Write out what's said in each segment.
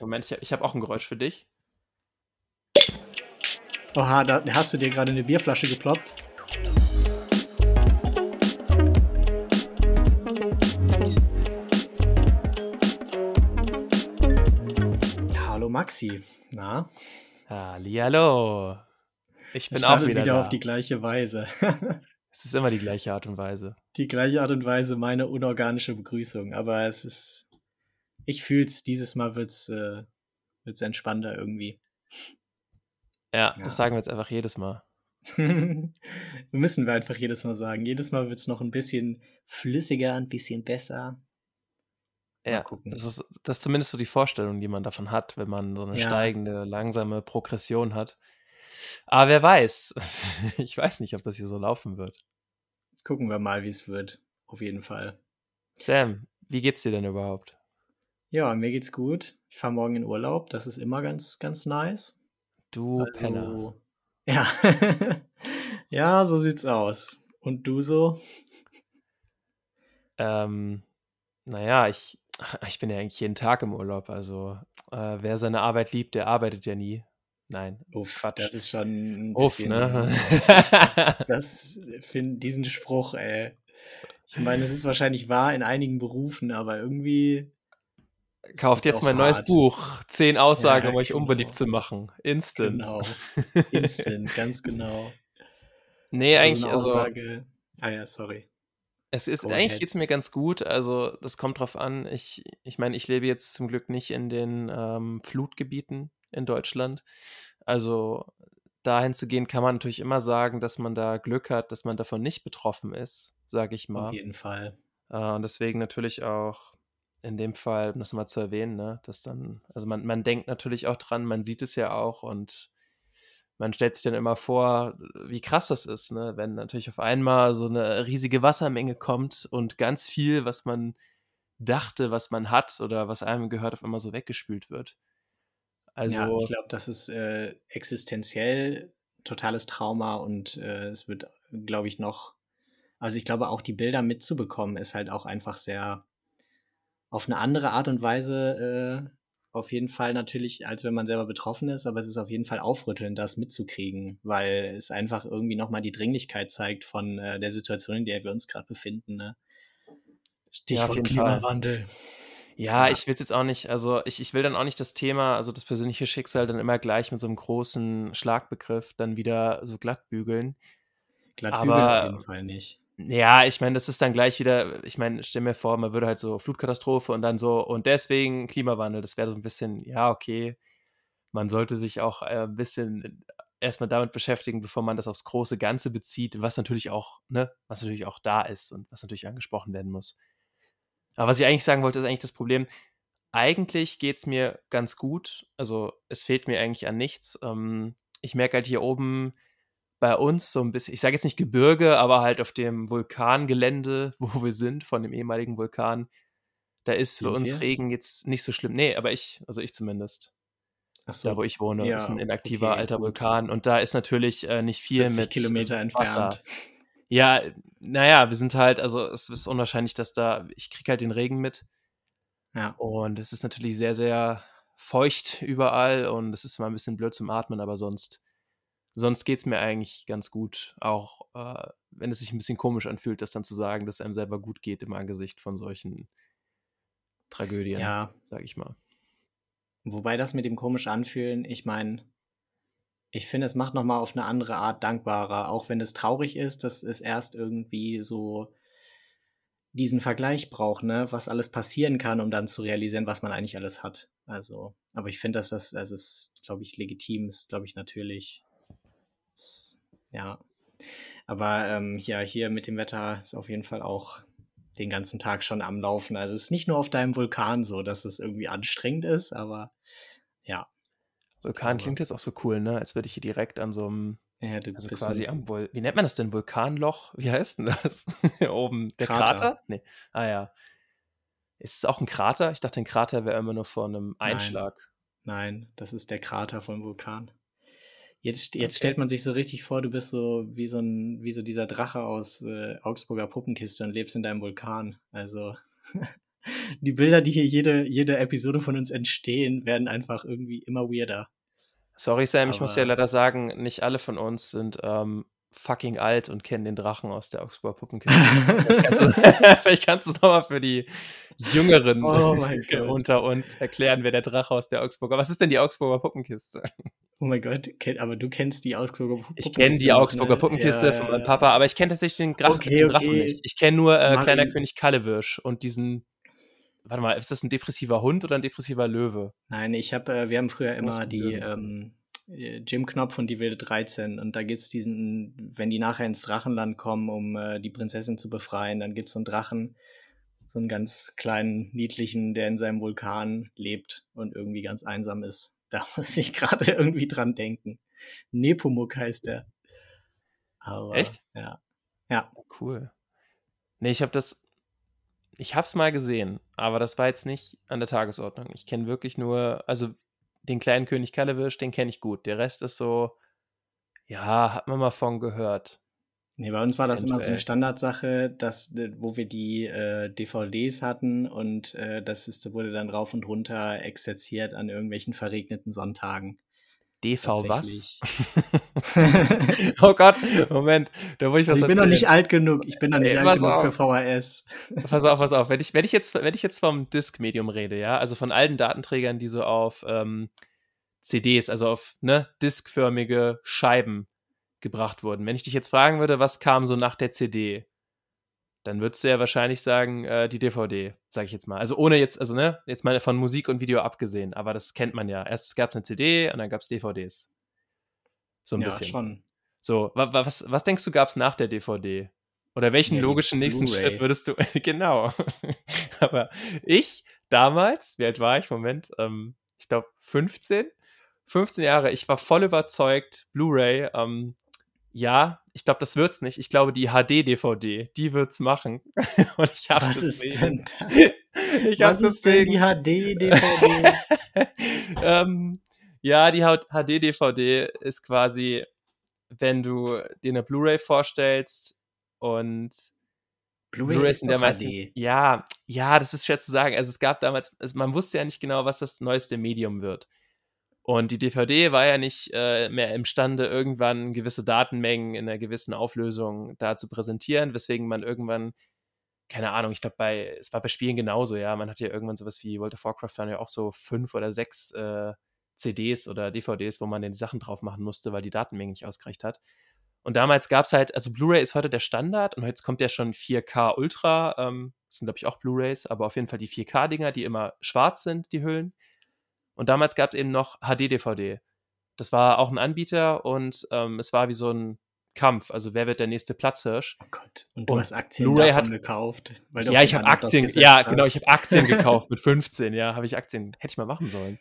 Moment, ich, ich habe auch ein Geräusch für dich. Oha, da hast du dir gerade eine Bierflasche geploppt. Hallo Maxi, na? Hallihallo. Ich bin Es auch wieder, wieder da. auf die gleiche Weise. Es ist immer die gleiche Art und Weise. die gleiche Art und Weise meine unorganische Begrüßung, aber es ist. Ich fühl's, dieses Mal wird's, äh, wird's entspannter irgendwie. Ja, Ja. das sagen wir jetzt einfach jedes Mal. Müssen wir einfach jedes Mal sagen. Jedes Mal wird's noch ein bisschen flüssiger, ein bisschen besser. Mal Ja, gucken. das ist, das ist zumindest so die Vorstellung, die man davon hat, wenn man so eine Ja. steigende, langsame Progression hat. Aber wer weiß. Ich weiß nicht, ob das hier so laufen wird. Gucken wir mal, wie es wird. Auf jeden Fall. Sam, wie geht's dir denn überhaupt? Ja, mir geht's gut. Ich fahre morgen in Urlaub. Das ist immer ganz, ganz nice. Du Penner. Also, ja. ja, so sieht's aus. Und du so? Ähm, naja, ich, ich bin ja eigentlich jeden Tag im Urlaub. Also, äh, wer seine Arbeit liebt, der arbeitet ja nie. Nein, Uff, Quatsch. das ist schon ein Uff, bisschen. ne? Das, das find, diesen Spruch, ey. Ich meine, es ist wahrscheinlich wahr in einigen Berufen, aber irgendwie. Kauft es jetzt mein neues hart. Buch. Zehn Aussagen, Ja, um euch genau. unbeliebt zu machen. Instant. Genau. Instant, ganz genau. Nee, Also eigentlich, eine also, Aussage. Ah ja, sorry. es ist, Go eigentlich ahead. geht's mir ganz gut. Also, das kommt drauf an. Ich, ich meine, ich lebe jetzt zum Glück nicht in den ähm, Flutgebieten in Deutschland. Also, dahin zu gehen, kann man natürlich immer sagen, dass man da Glück hat, dass man davon nicht betroffen ist, sage ich Auf mal. jeden Fall. Äh, und deswegen natürlich auch in dem Fall, um das mal zu erwähnen, ne, dass dann, also man, man denkt natürlich auch dran, man sieht es ja auch und man stellt sich dann immer vor, wie krass das ist, ne, wenn natürlich auf einmal so eine riesige Wassermenge kommt und ganz viel, was man dachte, was man hat oder was einem gehört, auf einmal so weggespült wird. Also, ja, ich glaube, das ist äh, existenziell totales Trauma und äh, es wird, glaube ich, noch. Also ich glaube, auch die Bilder mitzubekommen, ist halt auch einfach sehr auf eine andere Art und Weise äh, auf jeden Fall natürlich, als wenn man selber betroffen ist, aber es ist auf jeden Fall aufrüttelnd, das mitzukriegen, weil es einfach irgendwie nochmal die Dringlichkeit zeigt von äh, der Situation, in der wir uns gerade befinden. Ne? Stichwort Fall. Klimawandel. Ja, Ja. ich will es jetzt auch nicht, also ich, ich will dann auch nicht das Thema, also das persönliche Schicksal dann immer gleich mit so einem großen Schlagbegriff dann wieder so glatt bügeln. Glatt Aber- bügeln auf jeden Fall nicht. Ja, ich meine, das ist dann gleich wieder, ich meine, stell mir vor, man würde halt so Flutkatastrophe und dann so, und deswegen Klimawandel, das wäre so ein bisschen, ja, okay, man sollte sich auch äh, ein bisschen erstmal damit beschäftigen, bevor man das aufs große Ganze bezieht, was natürlich auch, ne, was natürlich auch da ist und was natürlich angesprochen werden muss. Aber was ich eigentlich sagen wollte, ist eigentlich das Problem, eigentlich geht es mir ganz gut, also es fehlt mir eigentlich an nichts. Ähm, ich merke halt hier oben bei uns so ein bisschen, ich sage jetzt nicht Gebirge, aber halt auf dem Vulkangelände, wo wir sind, von dem ehemaligen Vulkan, da ist für uns wir? Regen jetzt nicht so schlimm. Nee, aber ich, also ich zumindest, so, da wo ich wohne, ja, ist ein inaktiver okay, alter gut. Vulkan und da ist natürlich äh, nicht viel 40 mit Kilometer äh, entfernt. Ja, naja, wir sind halt, also es ist unwahrscheinlich, dass da, ich kriege halt den Regen mit Ja. und es ist natürlich sehr, sehr feucht überall und es ist immer ein bisschen blöd zum Atmen, aber sonst, sonst geht es mir eigentlich ganz gut. Auch äh, wenn es sich ein bisschen komisch anfühlt, das dann zu sagen, dass es einem selber gut geht im Angesicht von solchen Tragödien, ja, sag ich mal. wobei das mit dem komisch anfühlen, ich meine, ich finde, es macht nochmal auf eine andere Art dankbarer, auch wenn es traurig ist, dass es erst irgendwie so diesen Vergleich braucht, ne, was alles passieren kann, um dann zu realisieren, was man eigentlich alles hat. Also, aber ich finde, dass das, also es, glaube ich, legitim ist, glaube ich, natürlich. Ja. Aber ähm, ja, hier mit dem Wetter ist auf jeden Fall auch den ganzen Tag schon am Laufen. Also es ist nicht nur auf deinem Vulkan so, dass es irgendwie anstrengend ist, aber ja. Vulkan Aber- klingt jetzt auch so cool, ne? Als würde ich hier direkt an so einem, ja also quasi am Vul wie nennt man das denn? Vulkanloch? Wie heißt denn das? Oben. Der Krater. Krater? Nee. Ah ja. Ist es auch ein Krater? Ich dachte, ein Krater wäre immer nur vor einem Nein. Einschlag. Nein, das ist der Krater vom Vulkan. Jetzt, jetzt Okay. stellt man sich so richtig vor, du bist so wie so ein, wie so dieser Drache aus äh, Augsburger Puppenkiste und lebst in deinem Vulkan. Also Die Bilder, die hier jede, jede Episode von uns entstehen, werden einfach irgendwie immer weirder. Sorry, Sam, ich muss ja leider sagen, nicht alle von uns sind ähm, fucking alt und kennen den Drachen aus der Augsburger Puppenkiste. vielleicht kannst du es nochmal für die Jüngeren Oh unter uns erklären, wer der Drache aus der Augsburger. Was ist denn die Augsburger Puppenkiste? Oh mein Gott, aber du kennst die Augsburger Puppenkiste. Ich kenne die Augsburger ne? Puppenkiste ja, von meinem Papa, aber ich kenne tatsächlich den Drachen, okay, den Drachen okay. nicht. Ich kenne nur äh, Kleiner König Kallewirsch und diesen Warte mal, ist das ein depressiver Hund oder ein depressiver Löwe? Nein, ich habe, äh, wir haben früher immer die ähm, äh, Jim Knopf und die Wilde 13 und da gibt es diesen, wenn die nachher ins Drachenland kommen, um äh, die Prinzessin zu befreien, dann gibt es so einen Drachen, so einen ganz kleinen, niedlichen, der in seinem Vulkan lebt und irgendwie ganz einsam ist. Da muss ich gerade irgendwie dran denken. Nepomuk heißt der. Aber, Echt? Ja. Ja. Cool. Nee, ich habe das, ich habe es mal gesehen, aber das war jetzt nicht an der Tagesordnung. Ich kenne wirklich nur, also den kleinen König Kallewisch, den kenne ich gut. Der Rest ist so, ja, hat man mal von gehört. Nee, bei uns war das Eventuell. immer so eine Standardsache, dass, wo wir die äh, DVDs hatten und äh, das ist, wurde dann rauf und runter exerziert an irgendwelchen verregneten Sonntagen. DV was? oh Gott, Moment, da wollte ich was Ich bin noch nicht alt genug, ich bin noch nicht Ey, alt genug auf. für VHS. Pass auf, pass auf, wenn ich, wenn ich, jetzt, wenn ich jetzt vom Disk-Medium rede, ja, also von allen Datenträgern, die so auf ähm, CDs, also auf ne, diskförmige Scheiben gebracht wurden. Wenn ich dich jetzt fragen würde, was kam so nach der CD, dann würdest du ja wahrscheinlich sagen, äh, die DVD, sage ich jetzt mal. Also ohne jetzt, also ne, jetzt mal von Musik und Video abgesehen, aber das kennt man ja. Erst gab es eine CD und dann gab es DVDs. So ein ja, bisschen. schon. So, wa was, was denkst du, gab es nach der DVD? Oder welchen ja, logischen nächsten Schritt würdest du, genau. aber ich damals, wie alt war ich? Moment, ähm, ich glaube 15. 15 Jahre, ich war voll überzeugt, Blu-ray, ähm, ja, ich glaube, das wird's nicht. Ich glaube, die HD-DVD, die wird's machen. Und ich hab Was ist denn da? Was ist denn die HD-DVD? ähm, ja, die HD-DVD ist quasi, wenn du dir eine Blu-ray vorstellst und Blu-ray Blu ist in der meisten, HD. Ja, ja, das ist schwer zu sagen. Also es gab damals, also man wusste ja nicht genau, was das neueste Medium wird. Und die DVD war ja nicht äh, mehr imstande, irgendwann gewisse Datenmengen in einer gewissen Auflösung da zu präsentieren, weswegen man irgendwann, keine Ahnung, ich glaube, bei, es war bei Spielen genauso, ja, man hat ja irgendwann sowas wie World of Warcraft dann ja auch so fünf oder sechs äh, CDs oder DVDs, wo man den Sachen drauf machen musste, weil die Datenmenge nicht ausgereicht hat. Und damals gab es halt, also Blu-ray ist heute der Standard und jetzt kommt ja schon 4K Ultra, ähm, das sind glaube ich auch Blu-rays, aber auf jeden Fall die 4K-Dinger, die immer schwarz sind, die Hüllen. Und damals gab es eben noch HD-DVD. Das war auch ein Anbieter und ähm, es war wie so ein Kampf. Also wer wird der nächste Platzhirsch? Oh Gott. Und du und hast Aktien davon hat, gekauft. ja, ich habe Aktien. Ja, genau. Ich habe Aktien gekauft mit 15. Ja, habe ich Aktien. Hätte ich mal machen sollen.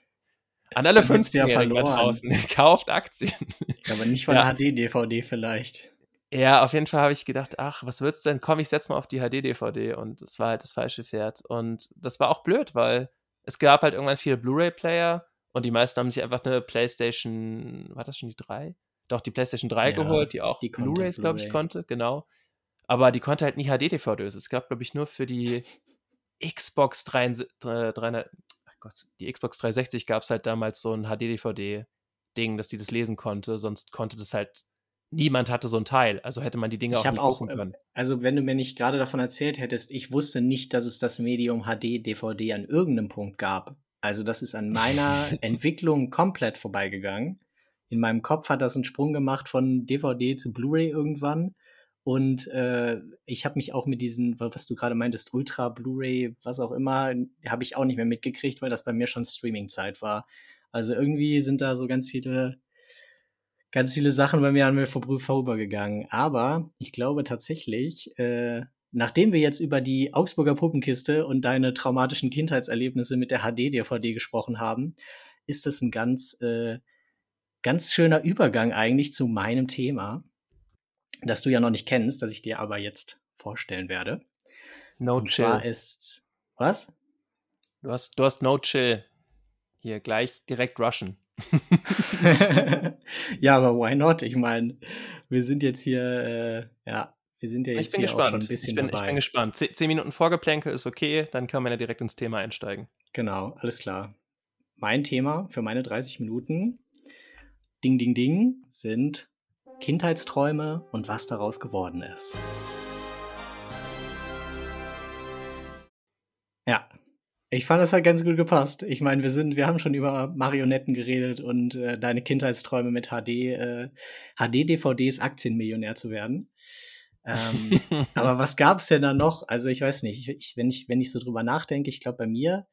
An alle 15-Jährigen ja da draußen. Kauft Aktien. Ja, aber nicht von ja. HD-DVD vielleicht. Ja, auf jeden Fall habe ich gedacht, ach, was wird's denn? Komm, ich setz mal auf die HD-DVD und es war halt das falsche Pferd. Und das war auch blöd, weil es gab halt irgendwann viele Blu-ray-Player und die meisten haben sich einfach eine PlayStation, war das schon die 3? Doch, die PlayStation 3 ja, geholt, die auch Blu-rays, Blu glaube ich, konnte, genau. Aber die konnte halt nie HD-DVDs. Es gab, glaube ich, nur für die Xbox 300, ach Gott, die Xbox 360 gab es halt damals so ein HD-DVD-Ding, dass die das lesen konnte. Sonst konnte das halt niemand hatte so ein Teil. Also hätte man die Dinge ich auch nicht auch, gucken können. Also wenn du mir nicht gerade davon erzählt hättest, ich wusste nicht, dass es das Medium HD DVD an irgendeinem Punkt gab. Also das ist an meiner Entwicklung komplett vorbeigegangen. In meinem Kopf hat das einen Sprung gemacht von DVD zu Blu-ray irgendwann. Und äh, ich habe mich auch mit diesen, was du gerade meintest, Ultra, Blu-ray, was auch immer, habe ich auch nicht mehr mitgekriegt, weil das bei mir schon Streaming-Zeit war. Also irgendwie sind da so ganz viele ganz viele Sachen bei mir an mir vorübergegangen. Aber ich glaube tatsächlich, äh, nachdem wir jetzt über die Augsburger Puppenkiste und deine traumatischen Kindheitserlebnisse mit der HD-DVD gesprochen haben, ist es ein ganz, äh, ganz schöner Übergang eigentlich zu meinem Thema, das du ja noch nicht kennst, das ich dir aber jetzt vorstellen werde. No und chill. Zwar ist was? Du hast, du hast no chill. Hier gleich direkt rushen. ja, aber why not? Ich meine, wir sind jetzt hier, äh, ja, Wir sind ja jetzt ich bin hier gespannt. auch schon ein bisschen ich, bin, dabei. ich bin gespannt. Zehn, zehn Minuten Vorgeplänkel ist okay, dann kann man ja direkt ins Thema einsteigen. Genau, alles klar. Mein Thema für meine 30 Minuten, Ding, Ding, Ding, sind Kindheitsträume und was daraus geworden ist. Ja, ich fand, das hat ganz gut gepasst. Ich meine, wir sind, wir haben schon über Marionetten geredet und äh, deine Kindheitsträume mit HD, äh, HD-DVDs Aktienmillionär zu werden. Ähm, aber was gab's denn da noch? Also ich weiß nicht, ich, wenn, ich, wenn ich so drüber nachdenke, ich glaube, bei mir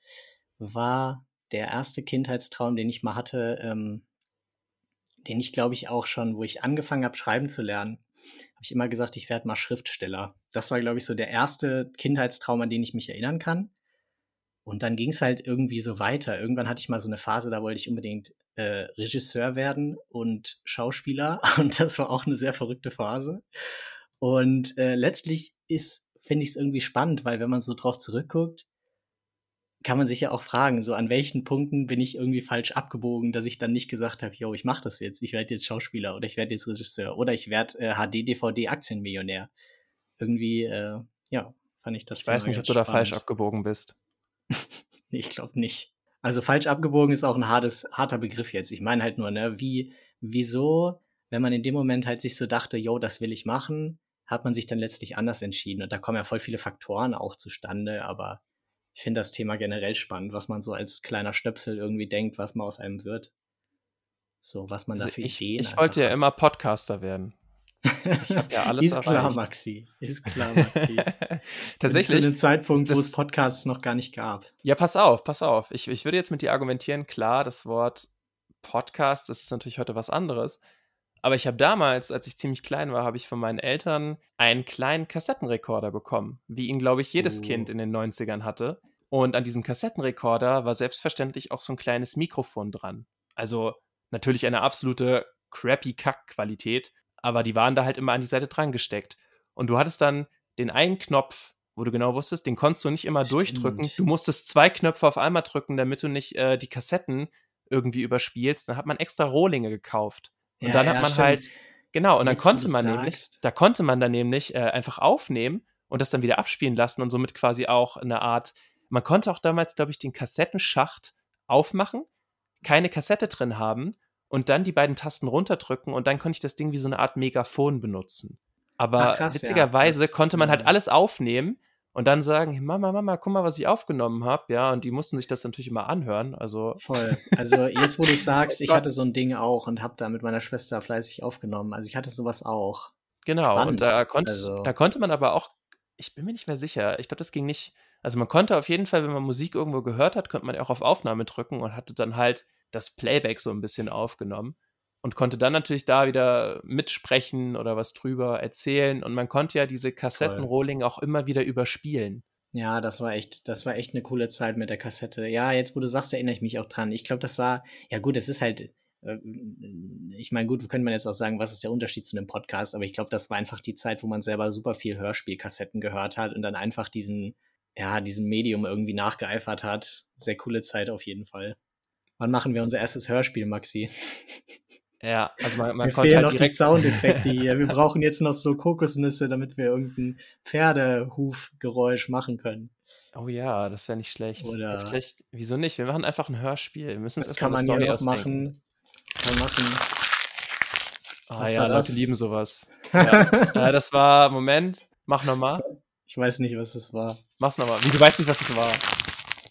war der erste Kindheitstraum, den ich mal hatte, ähm, den ich glaube ich auch schon, wo ich angefangen habe, schreiben zu lernen, habe ich immer gesagt, ich werde mal Schriftsteller. Das war, glaube ich, so der erste Kindheitstraum, an den ich mich erinnern kann. Und dann ging es halt irgendwie so weiter. Irgendwann hatte ich mal so eine Phase, da wollte ich unbedingt äh, Regisseur werden und Schauspieler. Und das war auch eine sehr verrückte Phase. Und äh, letztlich ist, finde ich es irgendwie spannend, weil wenn man so drauf zurückguckt, kann man sich ja auch fragen, so an welchen Punkten bin ich irgendwie falsch abgebogen, dass ich dann nicht gesagt habe, yo, ich mache das jetzt, ich werde jetzt Schauspieler oder ich werde jetzt Regisseur oder ich werde äh, HD-DVD-Aktienmillionär. Irgendwie, äh, ja, fand ich das. Ich weiß nicht, ob du spannend. da falsch abgebogen bist. ich glaube nicht. Also falsch abgebogen ist auch ein hartes, harter Begriff jetzt. Ich meine halt nur, ne, wie, wieso, wenn man in dem Moment halt sich so dachte, yo, das will ich machen, hat man sich dann letztlich anders entschieden. Und da kommen ja voll viele Faktoren auch zustande, aber ich finde das Thema generell spannend, was man so als kleiner Stöpsel irgendwie denkt, was man aus einem wird. So, was man also da für ich, Ideen Ich wollte ja hat. immer Podcaster werden. Ich habe ja alles Ist erreicht. klar, Maxi. Ist klar, Maxi. Tatsächlich. Zu einem Zeitpunkt, wo es Podcasts noch gar nicht gab. Ja, pass auf, pass auf. Ich, ich würde jetzt mit dir argumentieren, klar, das Wort Podcast, das ist natürlich heute was anderes. Aber ich habe damals, als ich ziemlich klein war, habe ich von meinen Eltern einen kleinen Kassettenrekorder bekommen, wie ihn, glaube ich, jedes oh. Kind in den 90ern hatte. Und an diesem Kassettenrekorder war selbstverständlich auch so ein kleines Mikrofon dran. Also natürlich eine absolute crappy Kack-Qualität, aber die waren da halt immer an die Seite dran gesteckt. Und du hattest dann den einen Knopf, wo du genau wusstest, den konntest du nicht immer Stimmt. durchdrücken. Du musstest zwei Knöpfe auf einmal drücken, damit du nicht äh, die Kassetten irgendwie überspielst. Dann hat man extra Rohlinge gekauft. Und ja, dann hat ja, man stimmt. halt, genau, und dann Jetzt, konnte man sagst. nämlich, da konnte man dann nämlich äh, einfach aufnehmen und das dann wieder abspielen lassen und somit quasi auch eine Art, man konnte auch damals, glaube ich, den Kassettenschacht aufmachen, keine Kassette drin haben und dann die beiden Tasten runterdrücken und dann konnte ich das Ding wie so eine Art Megafon benutzen. Aber Ach, krass, witzigerweise ja. das, konnte man halt alles aufnehmen und dann sagen, Mama, Mama, guck mal, was ich aufgenommen habe, ja, und die mussten sich das natürlich immer anhören, also voll. Also jetzt, wo du sagst, ich hatte so ein Ding auch und habe da mit meiner Schwester fleißig aufgenommen, also ich hatte sowas auch. Genau, Spannend. und da, konnt, also. da konnte man aber auch, ich bin mir nicht mehr sicher, ich glaube, das ging nicht, also man konnte auf jeden Fall, wenn man Musik irgendwo gehört hat, konnte man auch auf Aufnahme drücken und hatte dann halt das Playback so ein bisschen aufgenommen und konnte dann natürlich da wieder mitsprechen oder was drüber erzählen. Und man konnte ja diese Kassettenrolling auch immer wieder überspielen. Ja, das war echt, das war echt eine coole Zeit mit der Kassette. Ja, jetzt wo du sagst, erinnere ich mich auch dran. Ich glaube, das war, ja gut, es ist halt, äh, ich meine, gut, könnte man jetzt auch sagen, was ist der Unterschied zu einem Podcast, aber ich glaube, das war einfach die Zeit, wo man selber super viel Hörspielkassetten gehört hat und dann einfach diesen, ja, diesem Medium irgendwie nachgeeifert hat. Sehr coole Zeit auf jeden Fall. Wann machen wir unser erstes Hörspiel, Maxi? Ja, also man, man Mir konnte fehlen halt noch die Soundeffekte hier. Wir brauchen jetzt noch so Kokosnüsse, damit wir irgendein Pferdehufgeräusch machen können. Oh ja, das wäre nicht schlecht. Oder Vielleicht, wieso nicht? Wir machen einfach ein Hörspiel. Wir müssen es erstmal kann man Story ja ausdenken. machen. Kann machen. Ah ja, Leute lieben sowas. Ja. äh, das war, Moment, mach nochmal. Ich weiß nicht, was das war. Mach's nochmal. Wie, du weißt nicht, was das war?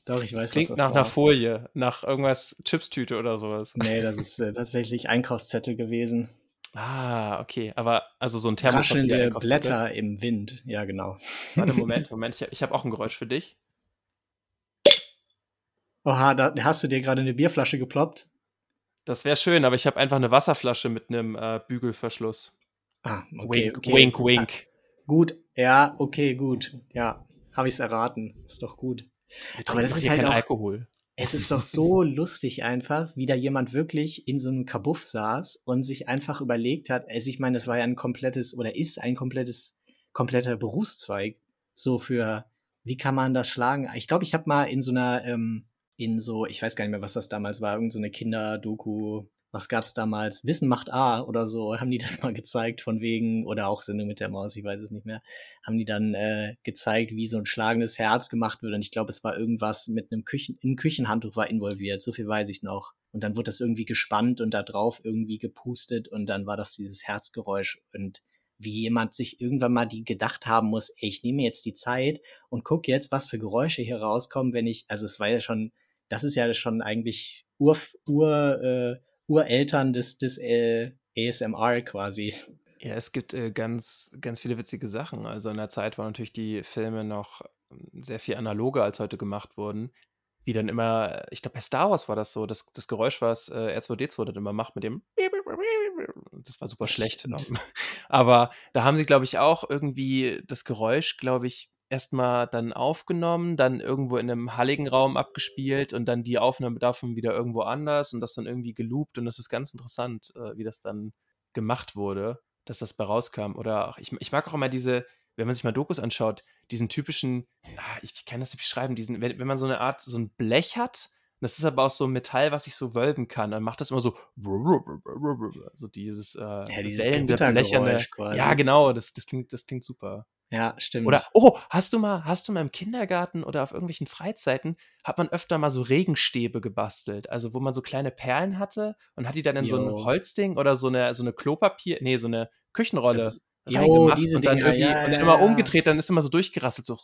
Doch, ich weiß, Klingt was das nach war. einer Folie, nach irgendwas Chipstüte oder sowas. Nee, das ist äh, tatsächlich Einkaufszettel gewesen. Ah, okay. Aber also so ein Thermopapier. Raschelnde Blätter im Wind. Ja, genau. Warte, Moment, Moment. Ich, habe auch ein Geräusch für dich. Oha, da hast du dir gerade eine Bierflasche geploppt. Das wäre schön, aber ich habe einfach eine Wasserflasche mit einem äh, Bügelverschluss. Ah, okay. Wink, okay. wink, wink. Ah, gut, ja, okay, gut. Ja, habe ich es erraten. Ist doch gut. Aber das ist halt kein auch, Alkohol. Es ist doch so lustig einfach, wie da jemand wirklich in so einem Kabuff saß und sich einfach überlegt hat, also ich meine, das war ja ein komplettes oder ist ein komplettes, kompletter Berufszweig. So für, wie kann man das schlagen? Ich glaube, ich habe mal in so einer, ähm, in so, ich weiß gar nicht mehr, was das damals war, irgendeine so Kinderdoku, was gab's damals? Wissen macht A oder so, haben die das mal gezeigt von wegen, oder auch Sendung mit der Maus, ich weiß es nicht mehr, haben die dann äh, gezeigt, wie so ein schlagendes Herz gemacht wird. Und ich glaube, es war irgendwas mit einem Küchen, ein Küchenhandtuch war involviert, so viel weiß ich noch. Und dann wurde das irgendwie gespannt und da drauf irgendwie gepustet und dann war das dieses Herzgeräusch und wie jemand sich irgendwann mal die gedacht haben muss, ey, ich nehme jetzt die Zeit und gucke jetzt, was für Geräusche hier rauskommen, wenn ich, also es war ja schon, das ist ja schon eigentlich Ur, Ur, äh, Ureltern des, des äh, ASMR quasi. Ja, es gibt äh, ganz, ganz viele witzige Sachen. Also in der Zeit waren natürlich die Filme noch ähm, sehr viel analoger als heute gemacht wurden. Wie dann immer, ich glaube, bei Star Wars war das so, das, das Geräusch, was äh, R2D2 dann immer macht mit dem das war super schlecht. Aber da haben sie, glaube ich, auch irgendwie das Geräusch, glaube ich, erstmal dann aufgenommen, dann irgendwo in einem halligen Raum abgespielt und dann die Aufnahme davon wieder irgendwo anders und das dann irgendwie geloopt. Und das ist ganz interessant, äh, wie das dann gemacht wurde, dass das bei rauskam. Oder ich, ich mag auch immer diese, wenn man sich mal Dokus anschaut, diesen typischen, ah, ich, ich kann das nicht beschreiben, diesen, wenn, wenn man so eine Art, so ein Blech hat das ist aber auch so ein Metall, was sich so wölben kann. Dann macht das immer so, so dieses, äh, ja, dieses blecherne. Ja, genau, das, das, klingt, das klingt super. Ja, stimmt. Oder, oh, hast du mal, hast du mal im Kindergarten oder auf irgendwelchen Freizeiten, hat man öfter mal so Regenstäbe gebastelt, also wo man so kleine Perlen hatte und hat die dann in jo. so ein Holzding oder so eine, so eine Klopapier, nee, so eine Küchenrolle Jo, diese und dann Dinger, irgendwie ja, und dann immer ja. umgedreht, dann ist immer so durchgerasselt, so.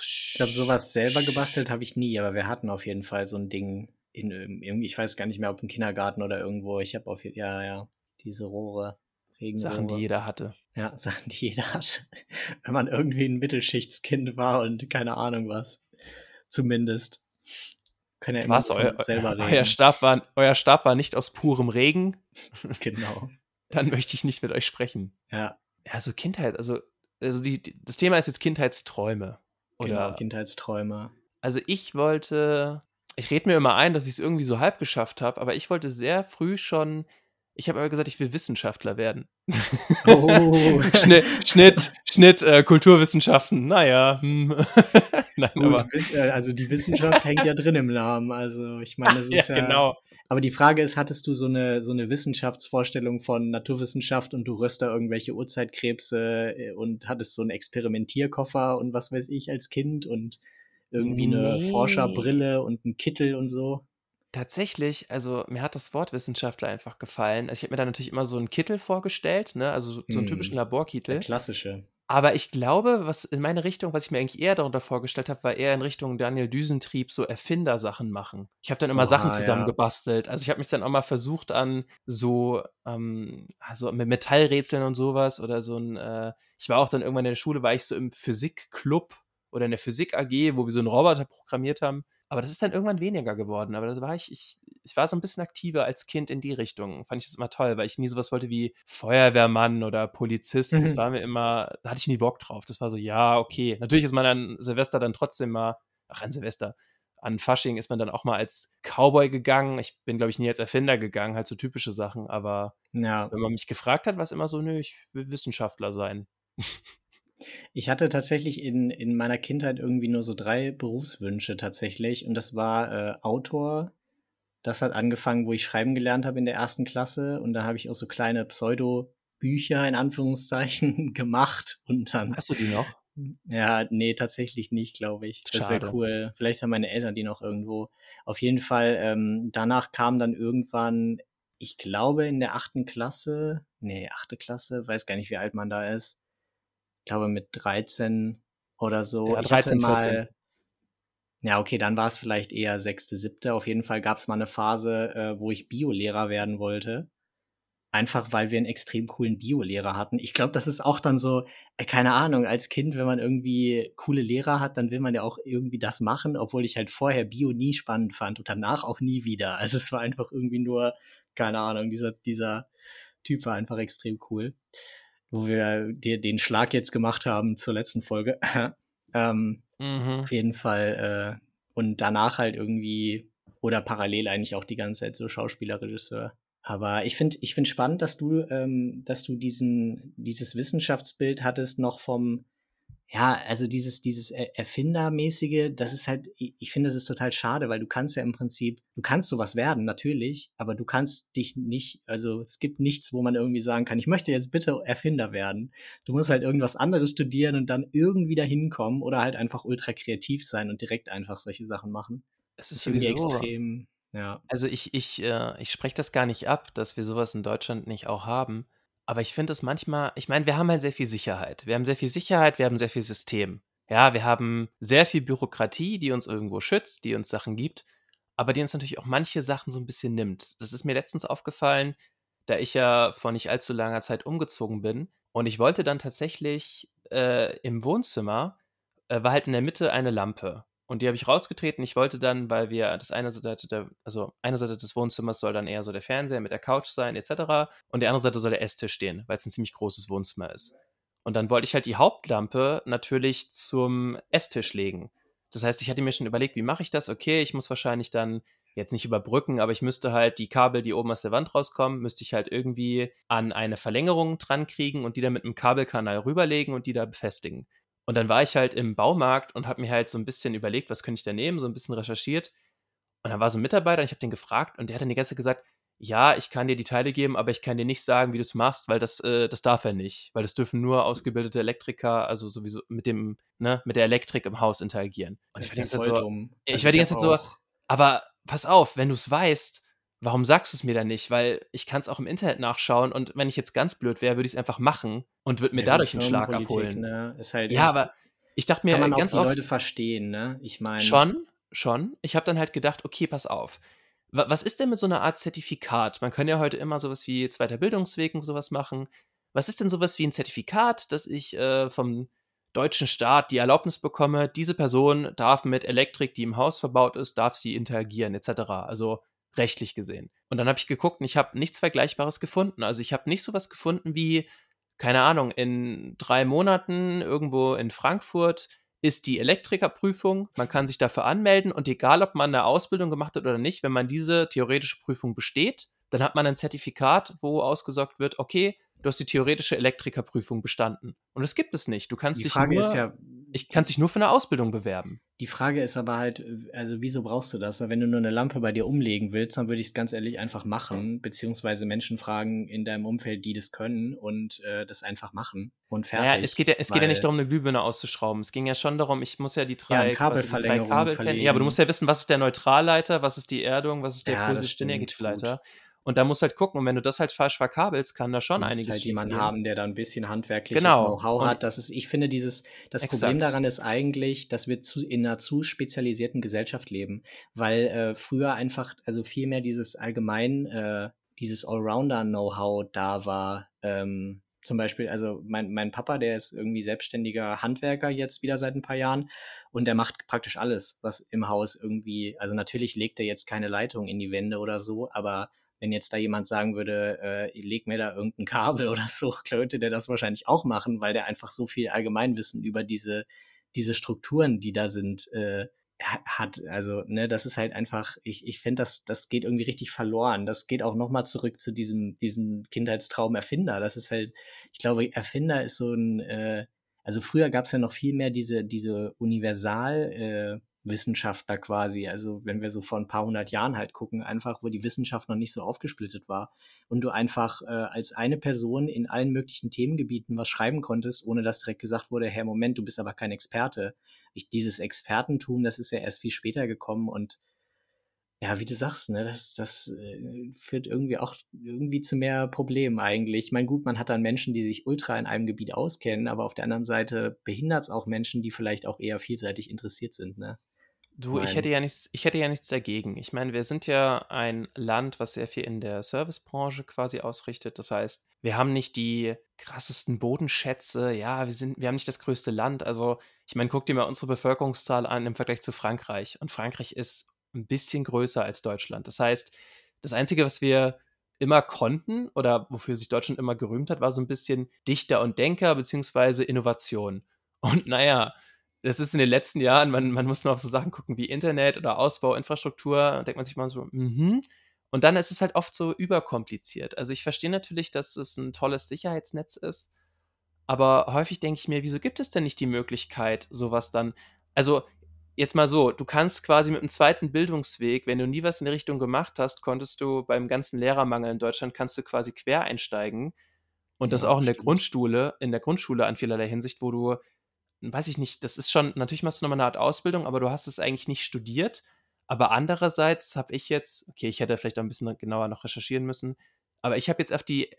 Ich glaube, sowas selber gebastelt habe ich nie, aber wir hatten auf jeden Fall so ein Ding in irgendwie, ich weiß gar nicht mehr, ob im Kindergarten oder irgendwo. Ich habe auf jeden ja, ja, diese Rohre. Regenrohre. Sachen, die jeder hatte. Ja, Sachen, die jeder hatte. Wenn man irgendwie ein Mittelschichtskind war und keine Ahnung was. Zumindest. Können ja immer Was, euer, selber reden. euer, Stab war, euer Stab war nicht aus purem Regen? genau. Dann möchte ich nicht mit euch sprechen. Ja, Ja, so Kindheit, also, also die, die, das Thema ist jetzt Kindheitsträume. Oder, genau, Kindheitsträume. also ich wollte, ich rede mir immer ein, dass ich es irgendwie so halb geschafft habe, aber ich wollte sehr früh schon, ich habe immer gesagt, ich will Wissenschaftler werden. Oh. Schnitt, Schnitt, Schnitt, äh, Kulturwissenschaften, naja. Hm. Nein, Gut, aber, äh, also die Wissenschaft hängt ja drin im Namen. Also ich meine, das ja, ist ja, genau. Aber die Frage ist, hattest du so eine, so eine Wissenschaftsvorstellung von Naturwissenschaft und du rührst da irgendwelche Urzeitkrebse äh, und hattest so einen Experimentierkoffer und was weiß ich als Kind und irgendwie eine Nee. Forscherbrille und einen Kittel und so? Tatsächlich, also mir hat das Wort Wissenschaftler einfach gefallen. Also ich habe mir da natürlich immer so einen Kittel vorgestellt, ne? also so, so einen Hm. typischen Der Laborkittel. klassische. Aber ich glaube, was in meine Richtung, was ich mir eigentlich eher darunter vorgestellt habe, war eher in Richtung Daniel Düsentrieb so Erfindersachen machen. Ich habe dann immer Sachen Oha, ja. zusammengebastelt. Also ich habe mich dann auch mal versucht an so, ähm, also mit Metallrätseln und sowas oder so ein, äh, ich war auch dann irgendwann in der Schule, war ich so im Physikclub oder in der Physik AG, wo wir so einen Roboter programmiert haben. Aber das ist dann irgendwann weniger geworden. Aber da war ich, ich, ich war so ein bisschen aktiver als Kind in die Richtung. Fand ich das immer toll, weil ich nie sowas wollte wie Feuerwehrmann oder Polizist. Das Mhm. war mir immer, da hatte ich nie Bock drauf. Das war so, ja, okay. Natürlich ist man an Silvester dann trotzdem mal, ach, an Silvester, an Fasching ist man dann auch mal als Cowboy gegangen. Ich bin, glaube ich, nie als Erfinder gegangen, halt so typische Sachen. Aber Ja. wenn man mich gefragt hat, war es immer so, nö, ich will Wissenschaftler sein. Ich hatte tatsächlich in, in meiner Kindheit irgendwie nur so drei Berufswünsche tatsächlich. Und das war äh, Autor. Das hat angefangen, wo ich schreiben gelernt habe in der ersten Klasse. Und dann habe ich auch so kleine Pseudo-Bücher in Anführungszeichen gemacht. Und dann, Hast du die noch? ja, nee, tatsächlich nicht, glaube ich. Das wäre cool. Vielleicht haben meine Eltern die noch irgendwo. Auf jeden Fall, ähm, danach kam dann irgendwann, ich glaube in der achten Klasse, nee, achte Klasse, weiß gar nicht, wie alt man da ist ich glaube mit 13 oder so. Ja, ich 13, hatte 14. mal, ja, okay, dann war es vielleicht eher sechste, siebte. Auf jeden Fall gab es mal eine Phase, äh, wo ich Biolehrer werden wollte. Einfach weil wir einen extrem coolen Biolehrer hatten. Ich glaube, das ist auch dann so, äh, keine Ahnung, als Kind, wenn man irgendwie coole Lehrer hat, dann will man ja auch irgendwie das machen, obwohl ich halt vorher Bio nie spannend fand und danach auch nie wieder. Also es war einfach irgendwie nur, keine Ahnung, dieser, dieser Typ war einfach extrem cool. Wo wir dir den Schlag jetzt gemacht haben zur letzten Folge. ähm, Mhm. auf jeden Fall. Äh, und danach halt irgendwie, oder parallel eigentlich auch die ganze Zeit so Schauspieler, Regisseur. Aber ich finde ich find spannend, dass du, ähm, dass du diesen, dieses Wissenschaftsbild hattest noch vom, ja, also dieses, dieses Erfindermäßige, das ist halt, ich finde, das ist total schade, weil du kannst ja im Prinzip, du kannst sowas werden, natürlich, aber du kannst dich nicht, also es gibt nichts, wo man irgendwie sagen kann, ich möchte jetzt bitte Erfinder werden. Du musst halt irgendwas anderes studieren und dann irgendwie dahin kommen oder halt einfach ultra kreativ sein und direkt einfach solche Sachen machen. Es ist irgendwie extrem, ja. Also ich, ich, äh, ich spreche das gar nicht ab, dass wir sowas in Deutschland nicht auch haben. Aber ich finde es manchmal ich meine, wir haben halt sehr viel Sicherheit. Wir haben sehr viel Sicherheit, wir haben sehr viel System. Ja, wir haben sehr viel Bürokratie, die uns irgendwo schützt, die uns Sachen gibt, aber die uns natürlich auch manche Sachen so ein bisschen nimmt. Das ist mir letztens aufgefallen, da ich ja vor nicht allzu langer Zeit umgezogen bin und ich wollte dann tatsächlich, äh, im Wohnzimmer äh, war halt in der Mitte eine Lampe. Und die habe ich rausgetreten. Ich wollte dann, weil wir das eine Seite der, also eine Seite des Wohnzimmers soll dann eher so der Fernseher mit der Couch sein, etc. Und die andere Seite soll der Esstisch stehen, weil es ein ziemlich großes Wohnzimmer ist. Und dann wollte ich halt die Hauptlampe natürlich zum Esstisch legen. Das heißt, ich hatte mir schon überlegt, wie mache ich das? Okay, ich muss wahrscheinlich dann jetzt nicht überbrücken, aber ich müsste halt die Kabel, die oben aus der Wand rauskommen, müsste ich halt irgendwie an eine Verlängerung dran kriegen und die dann mit einem Kabelkanal rüberlegen und die da befestigen. Und dann war ich halt im Baumarkt und habe mir halt so ein bisschen überlegt, was könnte ich da nehmen, so ein bisschen recherchiert. Und dann war so ein Mitarbeiter und ich habe den gefragt und der hat dann die ganze Zeit gesagt, ja, ich kann dir die Teile geben, aber ich kann dir nicht sagen, wie du es machst, weil das, äh, das darf er nicht. Weil das dürfen nur ausgebildete Elektriker, also sowieso mit dem, ne, mit der Elektrik im Haus interagieren. Und Das ich war die ganze Zeit so, dumm. ich Also war die ganze Zeit so, aber pass auf, wenn du es weißt, warum sagst du es mir dann nicht? Weil ich kann es auch im Internet nachschauen und wenn ich jetzt ganz blöd wäre, würde ich es einfach machen und würde mir ja dadurch einen Schlag abholen. ne, halt Ja, aber ich dachte kann mir man auch ganz die Leute oft, verstehen, ne? Ich meine Schon, schon. Ich habe dann halt gedacht: „Okay, pass auf. Wa was ist denn mit so 'ner Art Zertifikat?“ Man kann ja heute immer so was wie zweiter Bildungsweg und so was machen. Was ist denn so was wie 'n Zertifikat, dass ich, äh, vom deutschen Staat die Erlaubnis bekomme, diese Person darf mit Elektrik, die im Haus verbaut ist darf sie interagieren et cetera, also rechtlich gesehen. Und dann habe ich geguckt und ich habe nichts Vergleichbares gefunden. Also, ich habe nicht so was gefunden wie, keine Ahnung, in 3 Monaten irgendwo in Frankfurt ist die Elektrikerprüfung. Man kann sich dafür anmelden und egal, ob man 'ne Ausbildung gemacht hat oder nicht, wenn man diese theoretische Prüfung besteht, dann hat man ein Zertifikat, wo ausgesagt wird: „Okay, du hast die theoretische Elektrikerprüfung bestanden.“ Und das gibt es nicht. Du kannst Die dich Frage ist nur ja ich kannst dich nur für 'ne Ausbildung bewerben. Die Frage ist aber halt, also wieso brauchst du das? Weil wenn du nur 'ne Lampe bei dir umlegen willst, dann würde ich's ganz ehrlich einfach machen, beziehungsweise Menschen fragen in deinem Umfeld, die das können und, äh, das einfach machen und Na ja, es fertig, geht ja es geht ja nicht darum, 'ne Glühbirne auszuschrauben. Es ging ja schon darum, ich muss ja die Ja, 'n 3 quasi die 3 Kabelverlängerung Kabel kennen. Ja, aber du musst ja wissen, was ist der Neutralleiter, was ist die Erdung, was ist der Ja, positive. Negativleiter. Und da musst du halt gucken und wenn du das halt falsch verkabelst, kann da Du schon musst einiges halt jemanden schiefgehen. haben, der da 'n bisschen handwerkliches Genau. Know-how hat. Das ist ich finde dieses das Problem Exakt. daran ist eigentlich, dass wir zu in 'ner zu spezialisierten Gesellschaft leben, weil, äh, früher einfach also viel mehr dieses allgemein äh, dieses Allrounder-Know-how da war. Ähm, zum Beispiel also mein mein Papa, der ist irgendwie selbstständiger Handwerker jetzt wieder seit 'n paar Jahren und der macht praktisch alles, was im Haus irgendwie also natürlich legt er jetzt keine Leitung in die Wände oder so, aber wenn jetzt da jemand sagen würde, äh: „Leg mir da irgend 'n Kabel“ oder so, könnte der das wahrscheinlich auch machen, weil der einfach so viel Allgemeinwissen über diese diese Strukturen, die da sind, äh, ha hat. Also, ne, das ist halt einfach ich ich finde, das das geht irgendwie richtig verloren. Das geht auch noch mal zurück zu diesem diesem Kindheitstraum Erfinder. Das ist halt ich glaube, Erfinder ist so 'n, äh also früher gab's ja noch viel mehr diese diese Universal äh, Wissenschaftler quasi. Also, wenn wir so vor 'n paar hundert Jahren halt gucken, einfach, wo die Wissenschaft noch nicht so aufgesplittet war und du einfach, äh, als eine Person in allen möglichen Themengebieten was schreiben konntest, ohne dass direkt gesagt wurde: „Hey, Moment, du bist aber kein Experte.“ Ich dieses Expertentum, das ist ja erst viel später gekommen und ja, wie du sagst, ne, das das, äh, führt irgendwie auch irgendwie zu mehr Problemen eigentlich. Ich meine, gut, man hat dann Menschen, die sich ultra in einem Gebiet auskennen, aber auf der anderen Seite behindert's auch Menschen, die vielleicht auch eher vielseitig interessiert sind, ne? Ich Du, ich hätte ja nichts ich hätte ja nichts dagegen. Ich meine, wir sind ja ein Land, was sehr viel in der Servicebranche quasi ausrichtet. Das heißt, wir haben nicht die krassesten Bodenschätze. Ja, wir sind wir haben nicht das größte Land. Also, ich meine, guck dir mal unsere Bevölkerungszahl an im Vergleich zu Frankreich. Und Frankreich ist 'n bisschen größer als Deutschland. Das heißt, das Einzige, was wir immer konnten oder wofür sich Deutschland immer gerühmt hat, war so 'n bisschen Dichter und Denker beziehungsweise Innovation. Und na ja, das ist in den letzten Jahren man man muss nur auf so Sachen gucken wie Internet oder Ausbau, Infrastruktur, da denkt man sich immer so: „Mhm.“ Und dann ist es halt oft so überkompliziert. Also, ich verstehe natürlich, dass es 'n tolles Sicherheitsnetz ist, Aber häufig denke ich mir, wieso gibt es denn nicht die Möglichkeit, sowas dann also, jetzt mal so, du kannst quasi mit 'm zweiten Bildungsweg, wenn du nie was in der Richtung gemacht hast, konntest du beim ganzen Lehrermangel in Deutschland kannst du quasi quer einsteigen und das Ja, auch in der stimmt. Grundschule in der Grundschule an vielerlei Hinsicht, wo du weiß ich nicht, das ist schon natürlich machst du noch mal 'ne Art Ausbildung, aber du hast es eigentlich nicht studiert. Aber andererseits habe ich jetzt okay, ich hätte vielleicht auch 'n bisschen genauer noch recherchieren müssen, aber ich habe jetzt auf die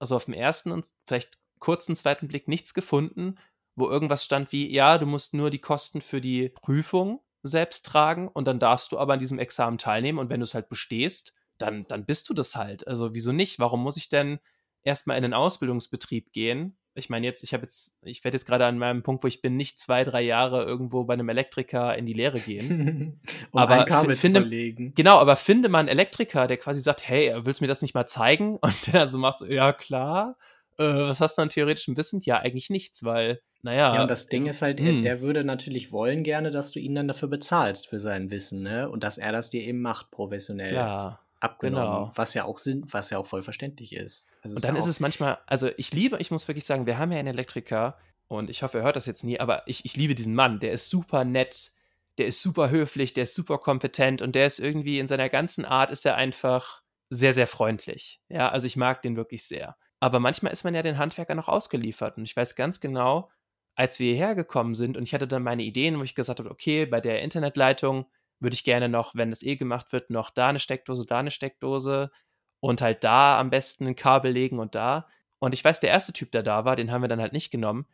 also, aufm ersten und vielleicht kurzen zweiten Blick nichts gefunden, wo irgendwas stand wie: „Ja, du musst nur die Kosten für die Prüfung selbst tragen und dann darfst du aber an diesem Examen teilnehmen und wenn du's halt bestehst, dann dann bist du das halt.“ Also, wieso nicht? Warum muss ich denn erst mal in 'nen Ausbildungsbetrieb gehen? Ich meine jetzt ich habe jetzt ich werde jetzt grade an meinem Punkt, wo ich bin, nicht 2, 3 Jahre irgendwo bei 'nem Elektriker in die Lehre gehen. Um ein Aber fi Kabel zu finde verlegen. genau, aber finde mal 'n Elektriker, der quasi sagt: „Hey, willst du mir das nicht mal zeigen?“ Und der so macht so: „Ja, klar. Äh, was hast du an theoretischem Wissen?“ „Ja, eigentlich nichts, weil, na Ja, und ja, das Ding ist halt, er hm.“ der würde natürlich wollen gerne, dass du ihn dann dafür bezahlst für sein Wissen, ne? Und dass er das dir eben macht, professionell Klar, abgenommen, genau. was ja auch Sinn was ja auch voll verständlich ist. Also, Und ist ja dann ist es manchmal also, ich liebe ich muss wirklich sagen, wir haben ja einen Elektriker und ich hoffe, er hört das jetzt nie, aber ich ich liebe diesen Mann. Der ist super nett, der ist super höflich, der ist super kompetent und der ist irgendwie in seiner ganzen Art ist er einfach sehr, sehr freundlich. Ja, also, ich mag den wirklich sehr. Aber manchmal ist man ja den Handwerkern auch ausgeliefert und ich weiß ganz genau, als wir hierher gekommen sind und ich hatte dann meine Ideen, wo ich gesagt habe: „Okay, bei der Internetleitung würde ich gerne noch, wenn das eh gemacht wird, noch da 'ne Steckdose, da 'ne Steckdose und halt da am besten 'n Kabel legen und da.“ Und ich weiß, der 1. Typ, der da war, den haben wir dann halt nicht genommen,